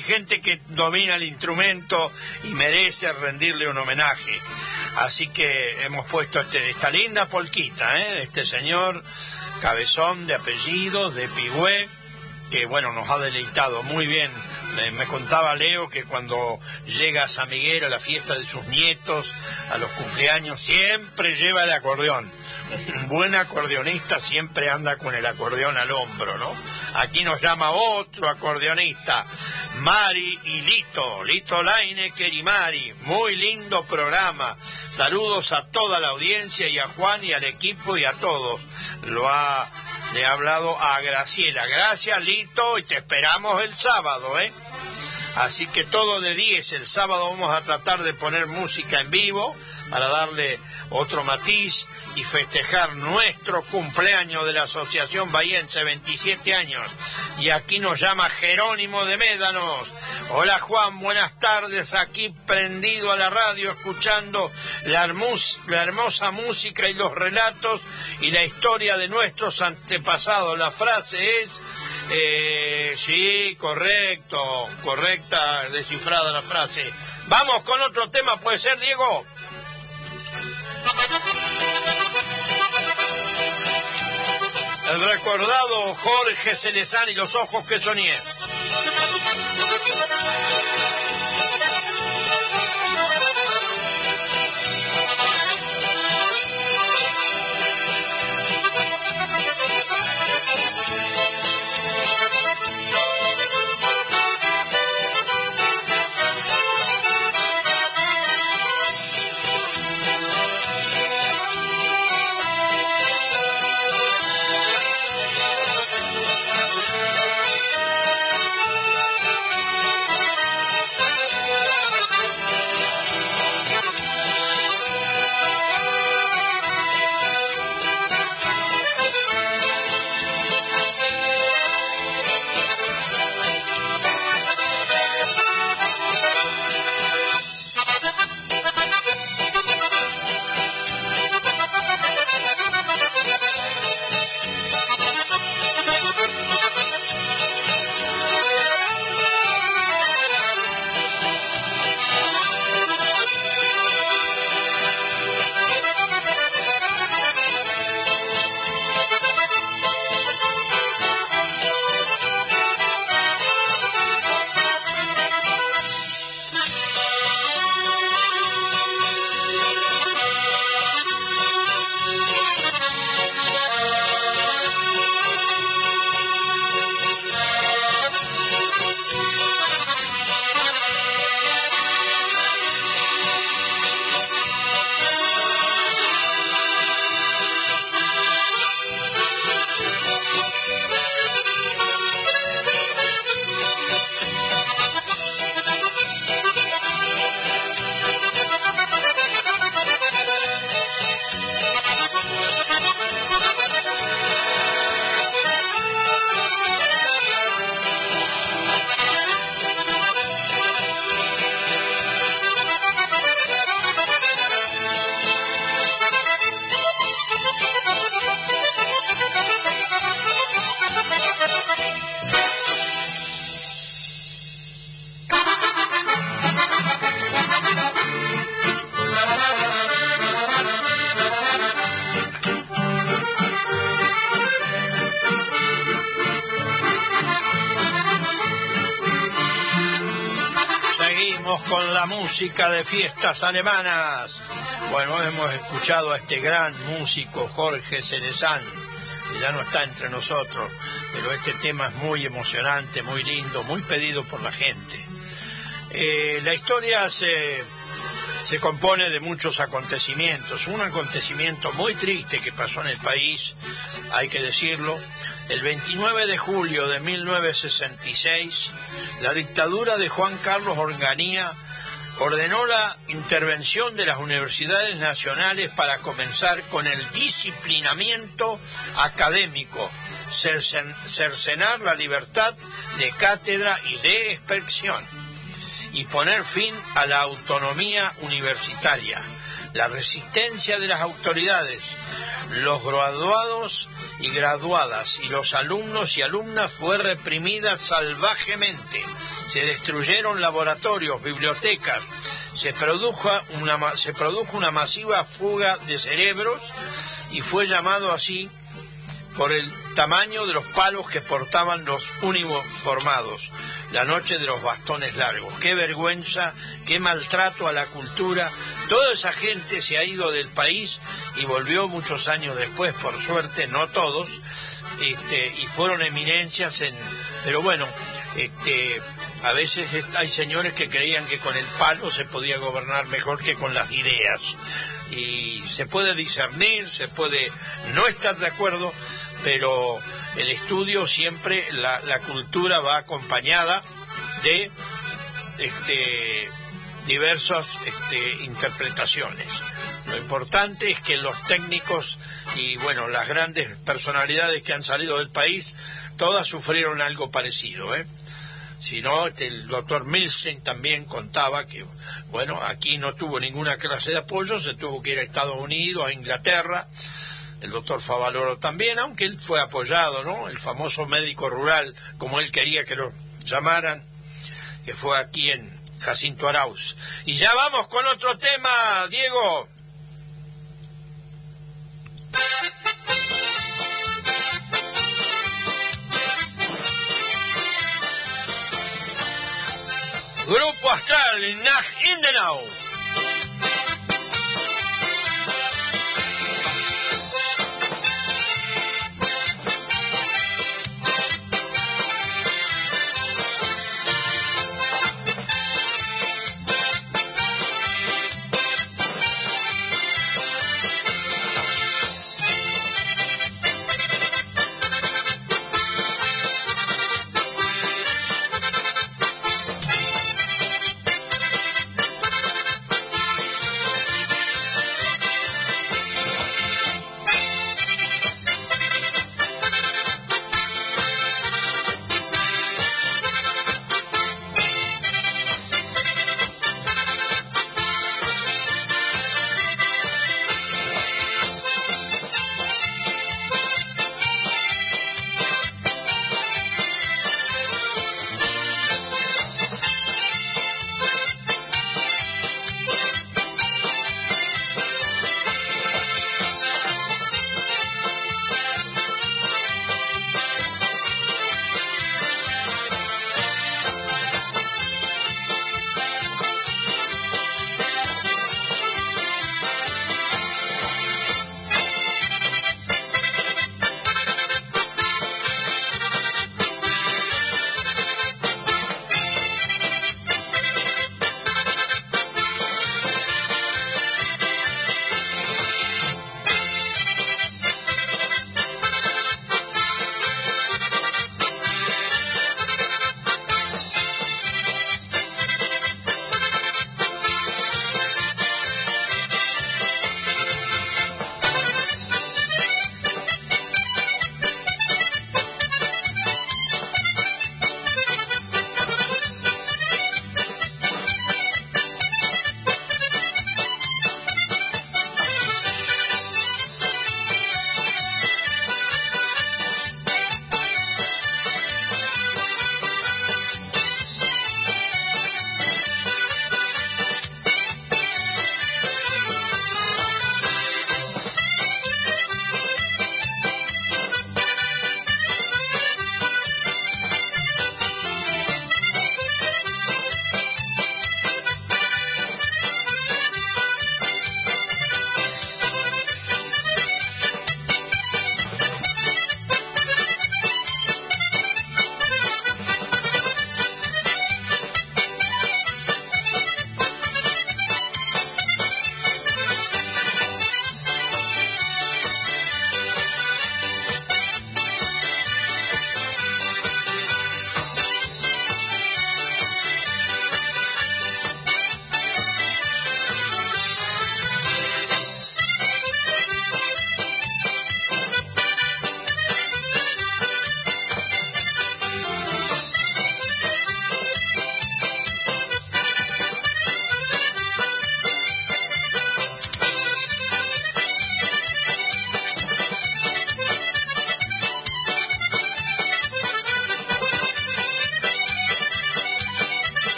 Gente que domina el instrumento y merece rendirle un homenaje. Así que hemos puesto este, esta linda polquita, ¿eh? este señor cabezón de apellidos, de Pigüé, que bueno, nos ha deleitado muy bien. Me, me contaba Leo que cuando llega a San Miguel a la fiesta de sus nietos, a los cumpleaños, siempre lleva el acordeón. Buen acordeonista siempre anda con el acordeón al hombro, ¿no? Aquí nos llama otro acordeonista, Mari y Lito, Lito Leinecker y Mari. Muy lindo programa. Saludos a toda la audiencia y a Juan y al equipo y a todos. Lo ha le ha hablado a Graciela. Gracias, Lito, y te esperamos el sábado, ¿eh? Así que todo de 10. El sábado vamos a tratar de poner música en vivo para darle otro matiz y festejar nuestro cumpleaños de la Asociación Bahiense, 27 años. Y aquí nos llama Jerónimo de Médanos. Hola Juan, buenas tardes. Aquí prendido a la radio, escuchando la, hermos- la hermosa música y los relatos y la historia de nuestros antepasados. La frase es... Eh, sí, correcto, correcta, descifrada la frase. Vamos con otro tema, ¿puede ser, Diego? El recordado Jorge Celezán y los ojos que soñé. Música de fiestas alemanas. Bueno, hemos escuchado a este gran músico Jorge Cerezán, que ya no está entre nosotros, pero este tema es muy emocionante, muy lindo, muy pedido por la gente. Eh, la historia se, se compone de muchos acontecimientos. Un acontecimiento muy triste que pasó en el país, hay que decirlo, el 29 de julio de 1966, la dictadura de Juan Carlos Organía ordenó la intervención de las universidades nacionales para comenzar con el disciplinamiento académico, cercen- cercenar la libertad de cátedra y de expresión y poner fin a la autonomía universitaria. La resistencia de las autoridades, los graduados y graduadas y los alumnos y alumnas fue reprimida salvajemente. Se destruyeron laboratorios, bibliotecas, se produjo una, se produjo una masiva fuga de cerebros y fue llamado así por el tamaño de los palos que portaban los uniformados, la noche de los bastones largos. Qué vergüenza, qué maltrato a la cultura. Toda esa gente se ha ido del país y volvió muchos años después, por suerte, no todos, este, y fueron eminencias en... Pero bueno, este, a veces hay señores que creían que con el palo se podía gobernar mejor que con las ideas. Y se puede discernir, se puede no estar de acuerdo, pero el estudio siempre, la, la cultura va acompañada de este, diversas este, interpretaciones. Lo importante es que los técnicos y bueno, las grandes personalidades que han salido del país, todas sufrieron algo parecido. ¿eh? Si no, el doctor Milstein también contaba que, bueno, aquí no tuvo ninguna clase de apoyo, se tuvo que ir a Estados Unidos, a Inglaterra. El doctor Favaloro también, aunque él fue apoyado, ¿no? El famoso médico rural, como él quería que lo llamaran, que fue aquí en Jacinto Arauz. Y ya vamos con otro tema, Diego. Grupo Astral, Nach Indenau.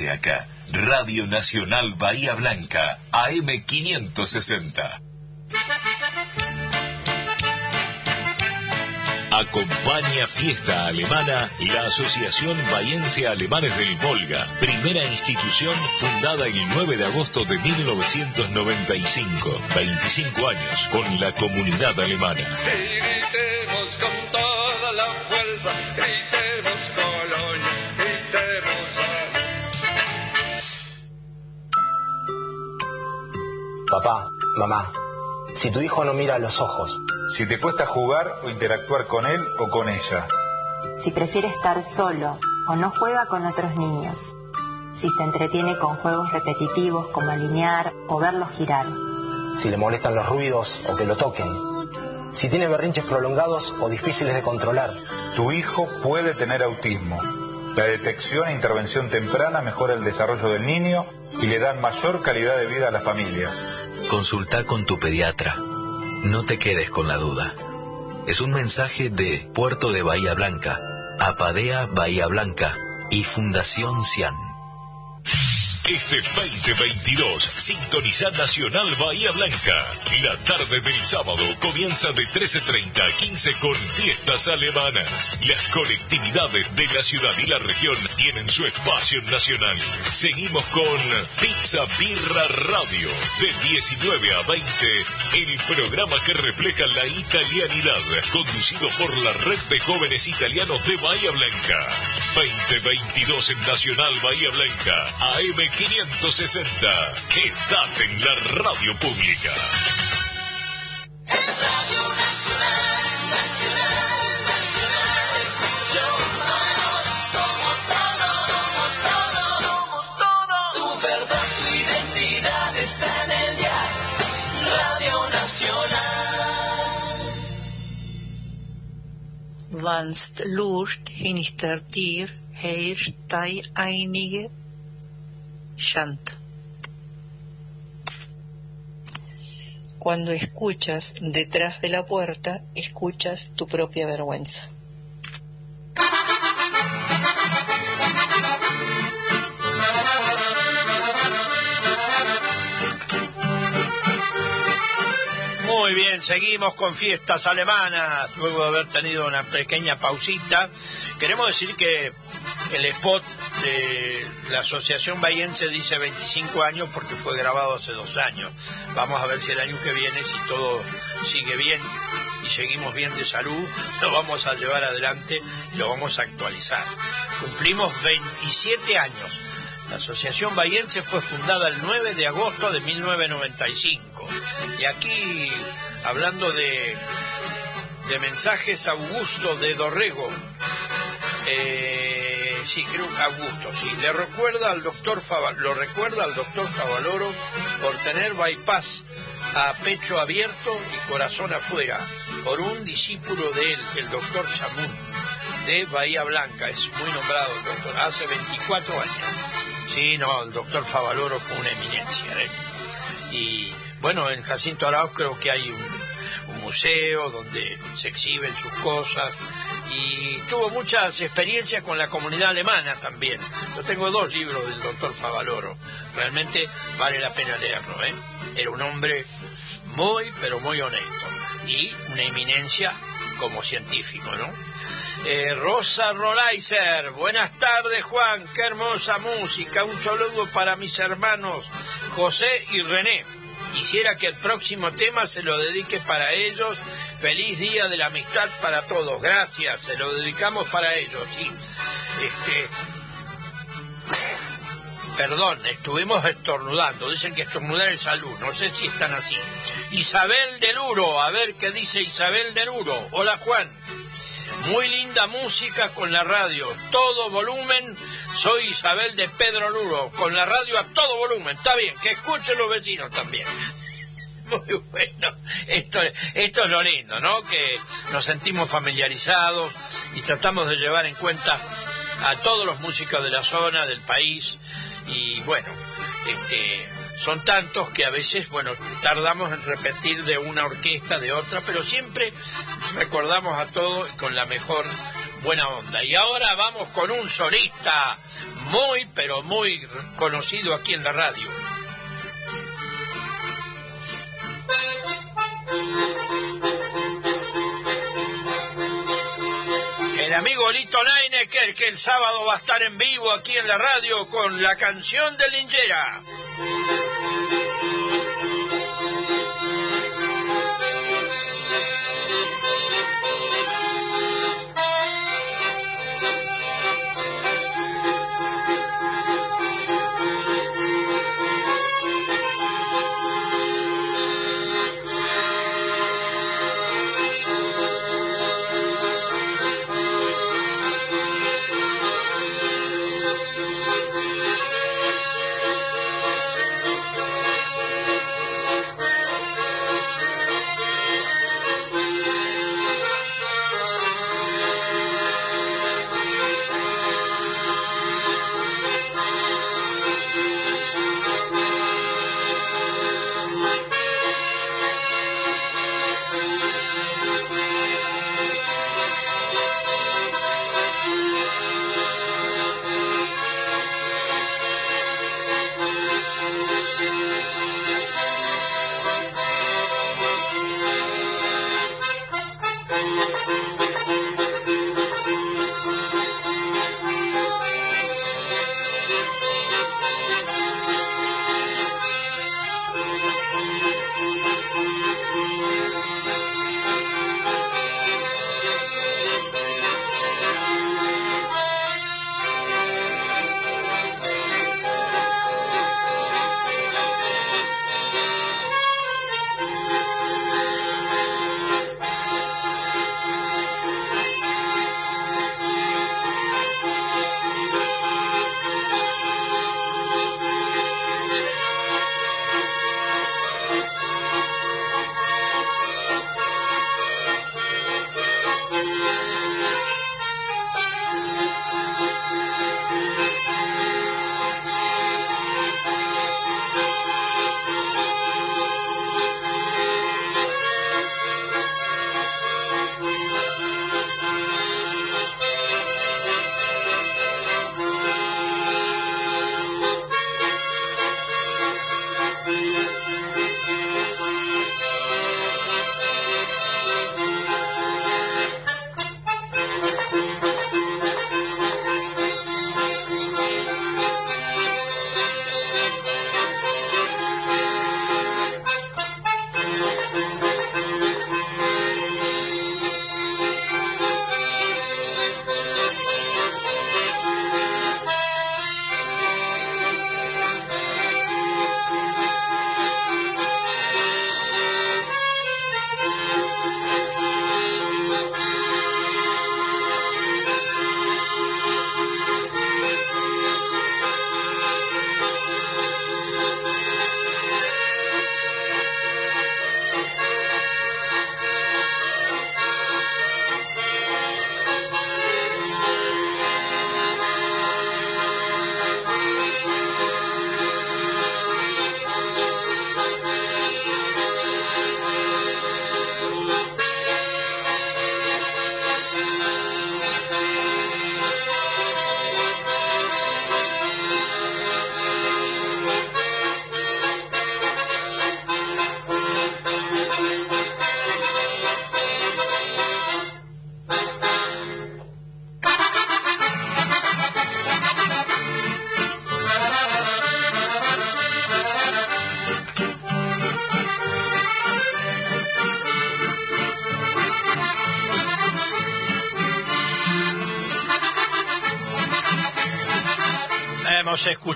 Acá. Radio Nacional Bahía Blanca, AM560. Acompaña Fiesta Alemana la Asociación Bahiense Alemanes del Volga, primera institución fundada el 9 de agosto de 1995. 25 años con la comunidad alemana. Mamá, si tu hijo no mira a los ojos. Si te cuesta jugar o interactuar con él o con ella. Si prefiere estar solo o no juega con otros niños. Si se entretiene con juegos repetitivos como alinear o verlos girar. Si le molestan los ruidos o que lo toquen. Si tiene berrinches prolongados o difíciles de controlar. Tu hijo puede tener autismo. La detección e intervención temprana mejora el desarrollo del niño y le dan mayor calidad de vida a las familias. Consulta con tu pediatra. No te quedes con la duda. Es un mensaje de Puerto de Bahía Blanca, Apadea Bahía Blanca y Fundación Cian. Este 2022, sintoniza Nacional Bahía Blanca. La tarde del sábado comienza de 13.30 a 15 con fiestas alemanas. Las colectividades de la ciudad y la región tienen su espacio Nacional. Seguimos con Pizza Birra Radio, de 19 a 20, el programa que refleja la italianidad, conducido por la Red de Jóvenes Italianos de Bahía Blanca. 2022 en Nacional Bahía Blanca, AM 560. Quédate en la radio pública. Lust einige. Cuando escuchas detrás de la puerta, escuchas tu propia vergüenza. Muy bien, seguimos con fiestas alemanas. Luego de haber tenido una pequeña pausita, queremos decir que el spot de la Asociación Bahiense dice 25 años porque fue grabado hace dos años. Vamos a ver si el año que viene, si todo sigue bien y seguimos bien de salud, lo vamos a llevar adelante lo vamos a actualizar. Cumplimos 27 años. La Asociación Bahiense fue fundada el 9 de agosto de 1995. Y aquí, hablando de, de mensajes, Augusto de Dorrego. Eh, sí, creo que Augusto, sí. Le recuerda al doctor Fava- lo recuerda al doctor Favaloro por tener bypass a pecho abierto y corazón afuera, por un discípulo de él, el doctor Chamún, de Bahía Blanca. Es muy nombrado el doctor, hace 24 años. Sí, no, el doctor Favaloro fue una eminencia. ¿eh? Y bueno, en Jacinto Arauz creo que hay un, un museo donde se exhiben sus cosas y tuvo muchas experiencias con la comunidad alemana también. Yo tengo dos libros del doctor Favaloro, realmente vale la pena leerlo. ¿eh? Era un hombre muy, pero muy honesto y una eminencia como científico, ¿no? Eh, Rosa Rolaiser, buenas tardes Juan, qué hermosa música, un saludo para mis hermanos José y René. Quisiera que el próximo tema se lo dedique para ellos. Feliz día de la amistad para todos. Gracias, se lo dedicamos para ellos. Sí. Este, perdón, estuvimos estornudando. Dicen que estornudar es salud. No sé si están así. Isabel del Uro, a ver qué dice Isabel del Uro. Hola Juan. Muy linda música con la radio, todo volumen. Soy Isabel de Pedro Luro, con la radio a todo volumen. Está bien, que escuchen los vecinos también. Muy bueno. Esto, esto es lo lindo, ¿no? Que nos sentimos familiarizados y tratamos de llevar en cuenta a todos los músicos de la zona, del país. Y bueno, este, son tantos que a veces, bueno, tardamos en repetir de una orquesta, de otra, pero siempre recordamos a todos con la mejor buena onda. Y ahora vamos con un solista muy, pero muy conocido aquí en la radio. El amigo Lito Leinecker, que el sábado va a estar en vivo aquí en la radio con la canción de Lingera.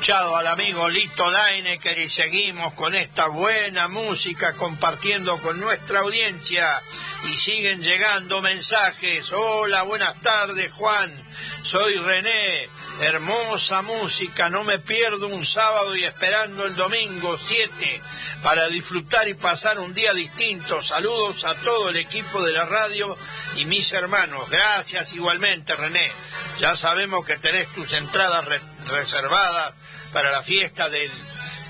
Escuchado al amigo Lito Leinecker y seguimos con esta buena música compartiendo con nuestra audiencia. Y siguen llegando mensajes. Hola, buenas tardes, Juan. Soy René. Hermosa música. No me pierdo un sábado y esperando el domingo 7 para disfrutar y pasar un día distinto. Saludos a todo el equipo de la radio y mis hermanos. Gracias igualmente, René. Ya sabemos que tenés tus entradas re- reservadas para la fiesta del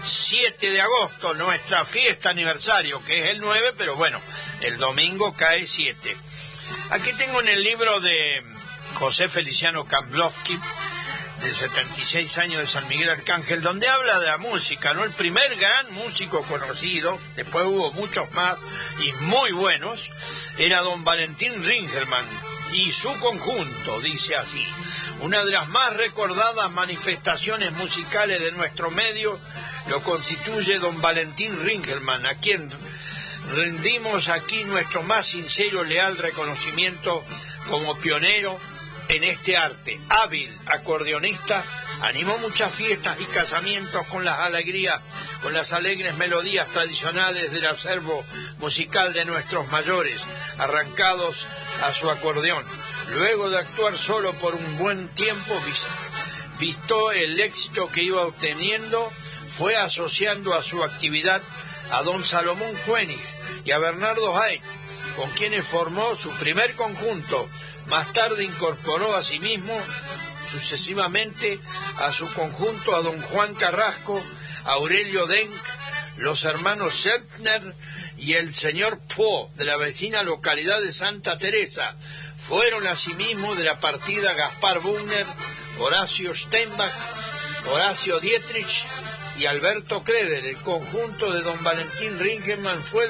7 de agosto, nuestra fiesta aniversario, que es el 9, pero bueno, el domingo cae 7. Aquí tengo en el libro de José Feliciano Kamblovsky, de 76 años de San Miguel Arcángel, donde habla de la música, ¿no? El primer gran músico conocido, después hubo muchos más y muy buenos, era don Valentín Ringelmann y su conjunto, dice así, una de las más recordadas manifestaciones musicales de nuestro medio lo constituye don Valentín Ringelmann, a quien rendimos aquí nuestro más sincero leal reconocimiento como pionero en este arte. Hábil acordeonista, animó muchas fiestas y casamientos con las alegrías, con las alegres melodías tradicionales del acervo musical de nuestros mayores, arrancados a su acordeón. Luego de actuar solo por un buen tiempo, vis- visto el éxito que iba obteniendo, fue asociando a su actividad a don Salomón Koenig y a Bernardo Haidt, con quienes formó su primer conjunto. Más tarde incorporó a sí mismo sucesivamente a su conjunto a don Juan Carrasco, Aurelio Denk, los hermanos Seltner y el señor Po de la vecina localidad de Santa Teresa. Fueron asimismo de la partida Gaspar Bugner, Horacio Steinbach, Horacio Dietrich y Alberto Kreder. El conjunto de don Valentín Ringelmann fue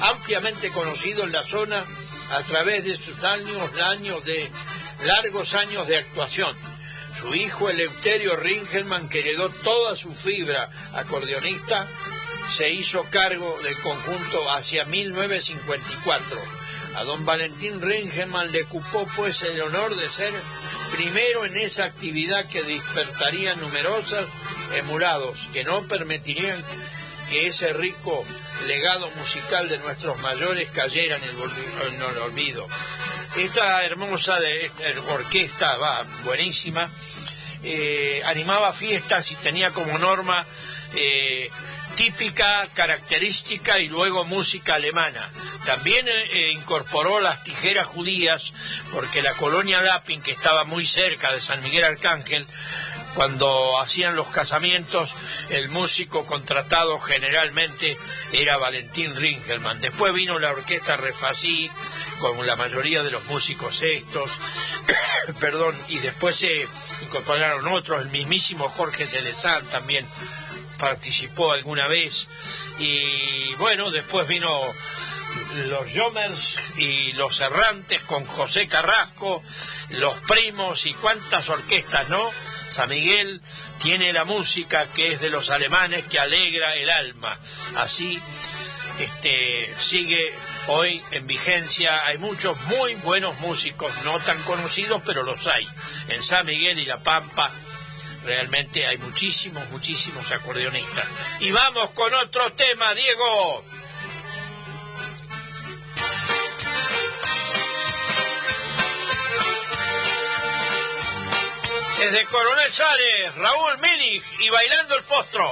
ampliamente conocido en la zona a través de sus años, años de largos años de actuación. Su hijo Eleuterio Ringelmann, que heredó toda su fibra acordeonista, se hizo cargo del conjunto hacia 1954. A don Valentín Ringelmann le cupó pues el honor de ser primero en esa actividad que despertaría numerosos emulados que no permitirían que ese rico legado musical de nuestros mayores cayera en el, olvido. Esta hermosa de, esta orquesta, va, buenísima, eh, animaba fiestas y tenía como norma eh, típica, característica y luego música alemana. También eh, incorporó las tijeras judías porque la colonia Lapin, que estaba muy cerca de San Miguel Arcángel, cuando hacían los casamientos, el músico contratado generalmente era Valentín Ringelmann. Después vino la orquesta Refasí, con la mayoría de los músicos estos, perdón, y después se incorporaron otros, el mismísimo Jorge Celezán también participó alguna vez, y bueno, después vino los Jomers y los Errantes con José Carrasco, los Primos y cuántas orquestas, ¿no? San Miguel tiene la música que es de los alemanes que alegra el alma. Así este sigue hoy en vigencia. Hay muchos muy buenos músicos, no tan conocidos, pero los hay. En San Miguel y La Pampa realmente hay muchísimos, muchísimos acordeonistas. Y vamos con otro tema, Diego. Desde Coronel Sales, Raúl Minig y Bailando el Fostro.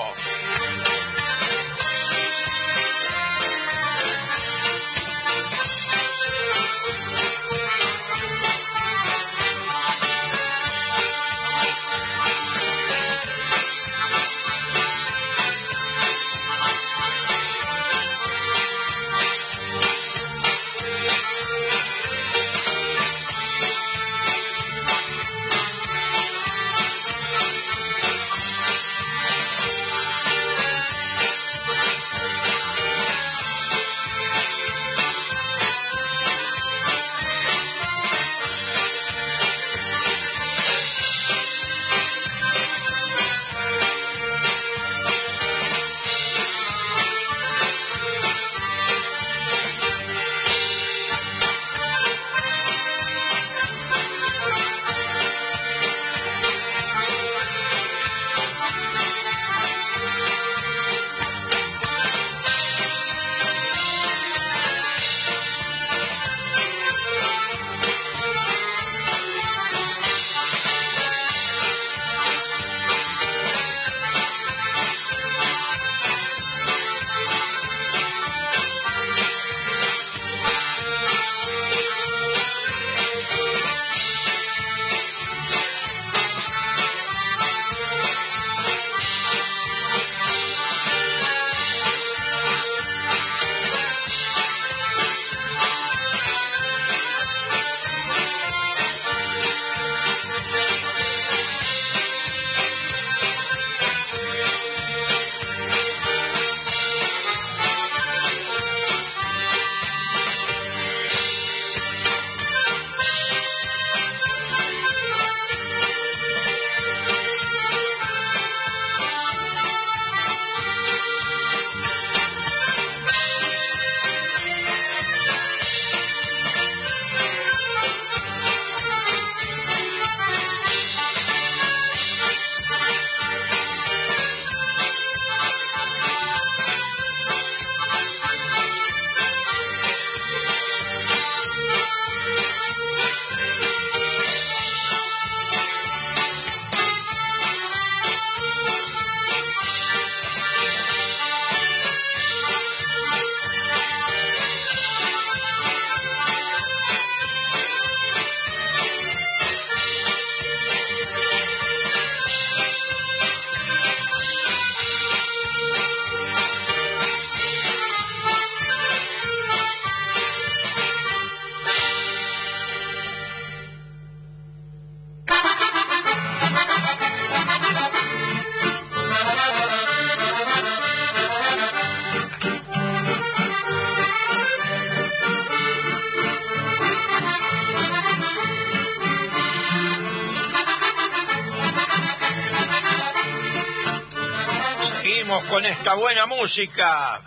Música.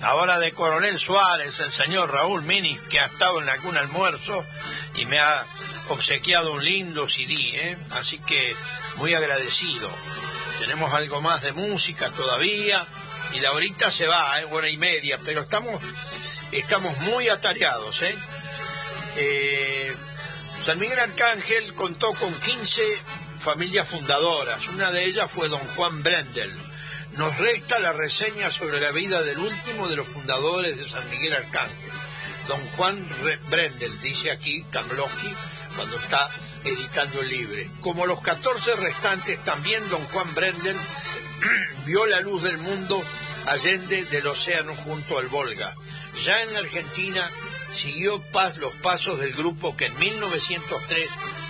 Ahora de Coronel Suárez, el señor Raúl Mini, que ha estado en algún almuerzo y me ha obsequiado un lindo CD, ¿eh? así que muy agradecido. Tenemos algo más de música todavía y la horita se va, ¿eh? hora y media, pero estamos, estamos muy atareados. ¿eh? Eh, San Miguel Arcángel contó con 15 familias fundadoras, una de ellas fue don Juan Brendel. Nos resta la reseña sobre la vida del último de los fundadores de San Miguel Arcángel, don Juan Re- Brendel, dice aquí Kamlowski cuando está editando el libro. Como los 14 restantes, también don Juan Brendel vio la luz del mundo allende del océano junto al Volga. Ya en Argentina siguió paz los pasos del grupo que en 1903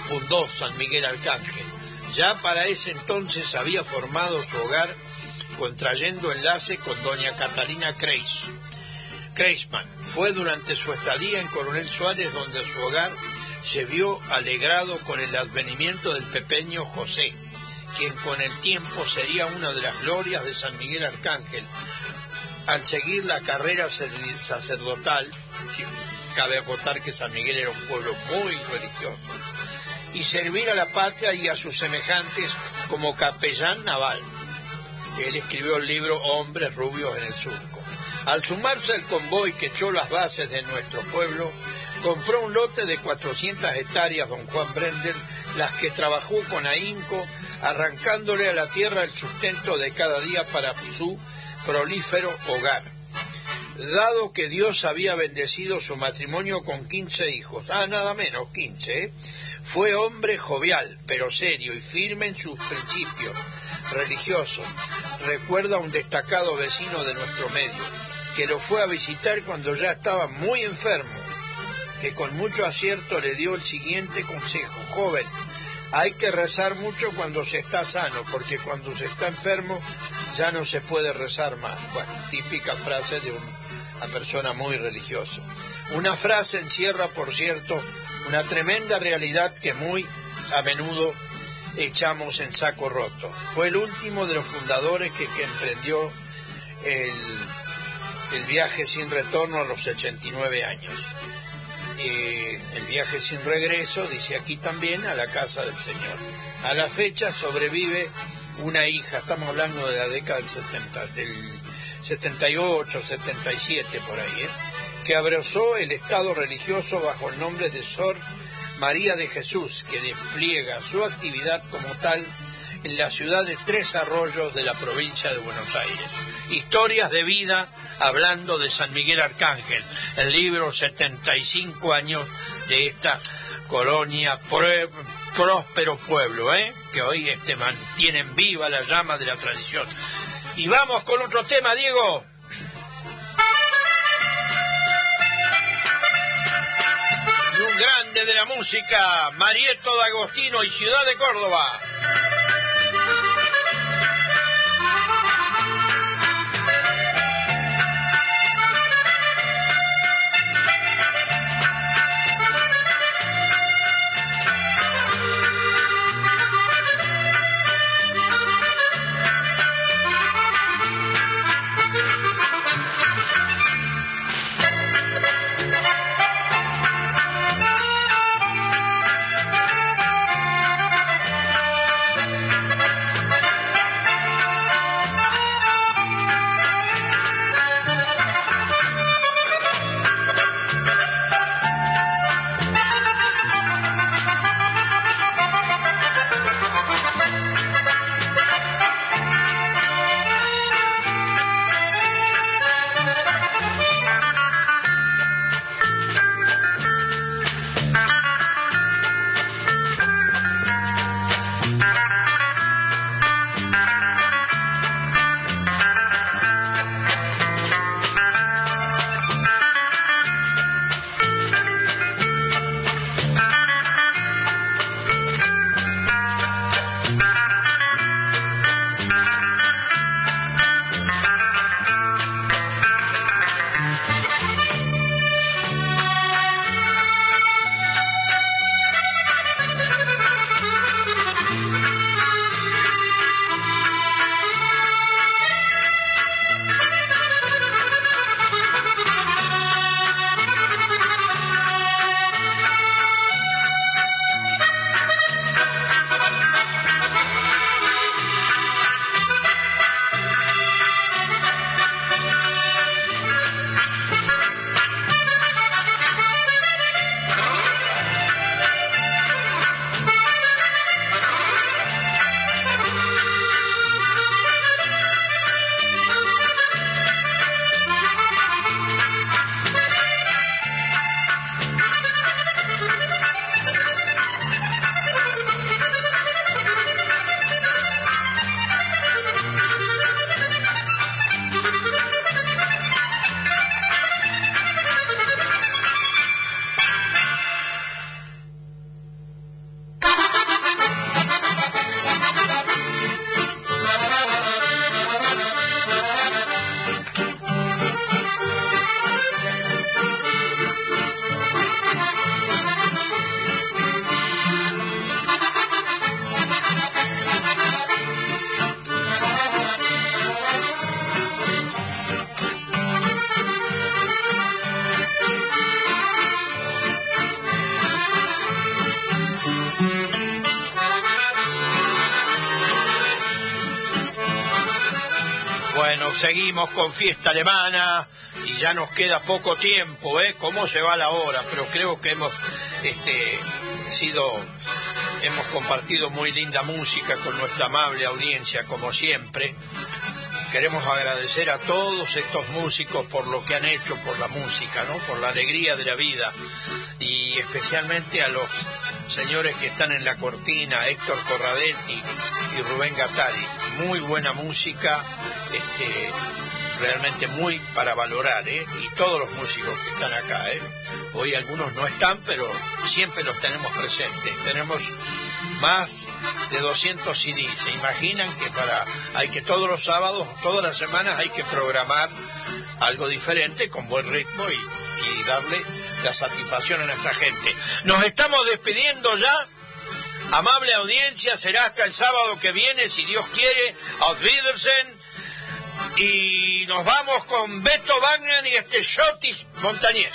fundó San Miguel Arcángel. Ya para ese entonces había formado su hogar contrayendo enlace con doña Catalina Kreis. Kreisman fue durante su estadía en Coronel Suárez donde su hogar se vio alegrado con el advenimiento del pequeño José, quien con el tiempo sería una de las glorias de San Miguel Arcángel. Al seguir la carrera sacerdotal, cabe acotar que San Miguel era un pueblo muy religioso, y servir a la patria y a sus semejantes como capellán naval. Él escribió el libro Hombres rubios en el surco. Al sumarse al convoy que echó las bases de nuestro pueblo, compró un lote de 400 hectáreas don Juan Brendel, las que trabajó con ahínco, arrancándole a la tierra el sustento de cada día para su prolífero hogar. Dado que Dios había bendecido su matrimonio con 15 hijos, ah, nada menos, 15, ¿eh? fue hombre jovial, pero serio y firme en sus principios religiosos. Recuerda a un destacado vecino de nuestro medio, que lo fue a visitar cuando ya estaba muy enfermo, que con mucho acierto le dio el siguiente consejo, joven, hay que rezar mucho cuando se está sano, porque cuando se está enfermo ya no se puede rezar más. Bueno, típica frase de un- una persona muy religiosa. Una frase encierra, por cierto, una tremenda realidad que muy a menudo echamos en saco roto. Fue el último de los fundadores que, emprendió el, el viaje sin retorno a los 89 años. Eh, el viaje sin regreso, dice aquí también, a la casa del Señor. A la fecha sobrevive una hija, estamos hablando de la década del, 70, del 78, 77 por ahí, ¿eh? que abrazó el estado religioso bajo el nombre de Sor María de Jesús, que despliega su actividad como tal en la ciudad de Tres Arroyos de la provincia de Buenos Aires. Historias de vida hablando de San Miguel Arcángel, el libro 75 años de esta colonia próspero pueblo, ¿eh? que hoy este, mantienen viva la llama de la tradición. Y vamos con otro tema, Diego. Un grande de la música, Marieto de Agostino y Ciudad de Córdoba. Con fiesta alemana y ya nos queda poco tiempo, ¿eh? ¿Cómo se va la hora? Pero creo que hemos este, sido, hemos compartido muy linda música con nuestra amable audiencia, como siempre. Queremos agradecer a todos estos músicos por lo que han hecho por la música, ¿no? Por la alegría de la vida y especialmente a los señores que están en la cortina, Héctor Corradetti y Rubén Gattari. Muy buena música, este, realmente muy para valorar, ¿eh? Y todos los músicos que están acá, ¿eh? Hoy algunos no están, pero siempre los tenemos presentes. Tenemos más de 200 CDs. Se imaginan que para hay que todos los sábados, todas las semanas hay que programar algo diferente con buen ritmo y, darle la satisfacción a nuestra gente. Nos estamos despidiendo ya. Amable audiencia, será hasta el sábado que viene, si Dios quiere. Auf. Y nos vamos con Beto Wagner y este Shotis Montañés.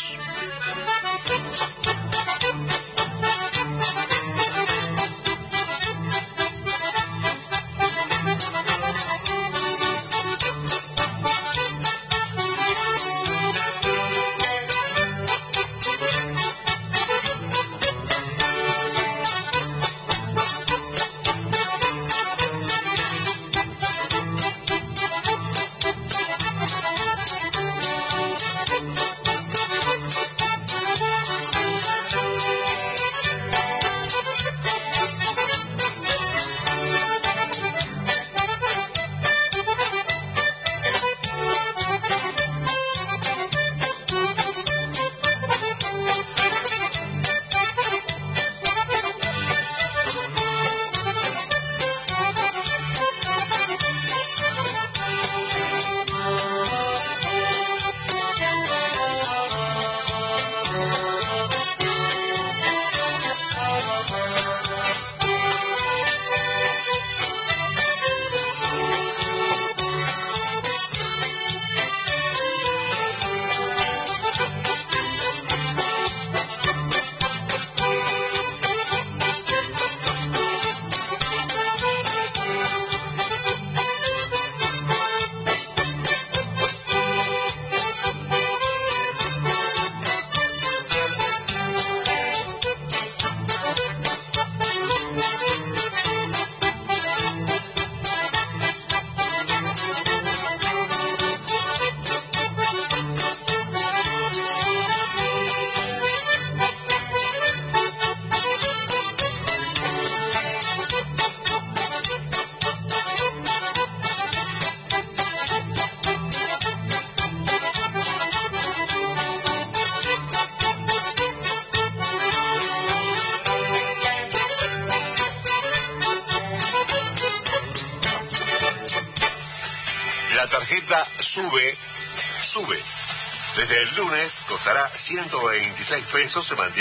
126 pesos, se mantiene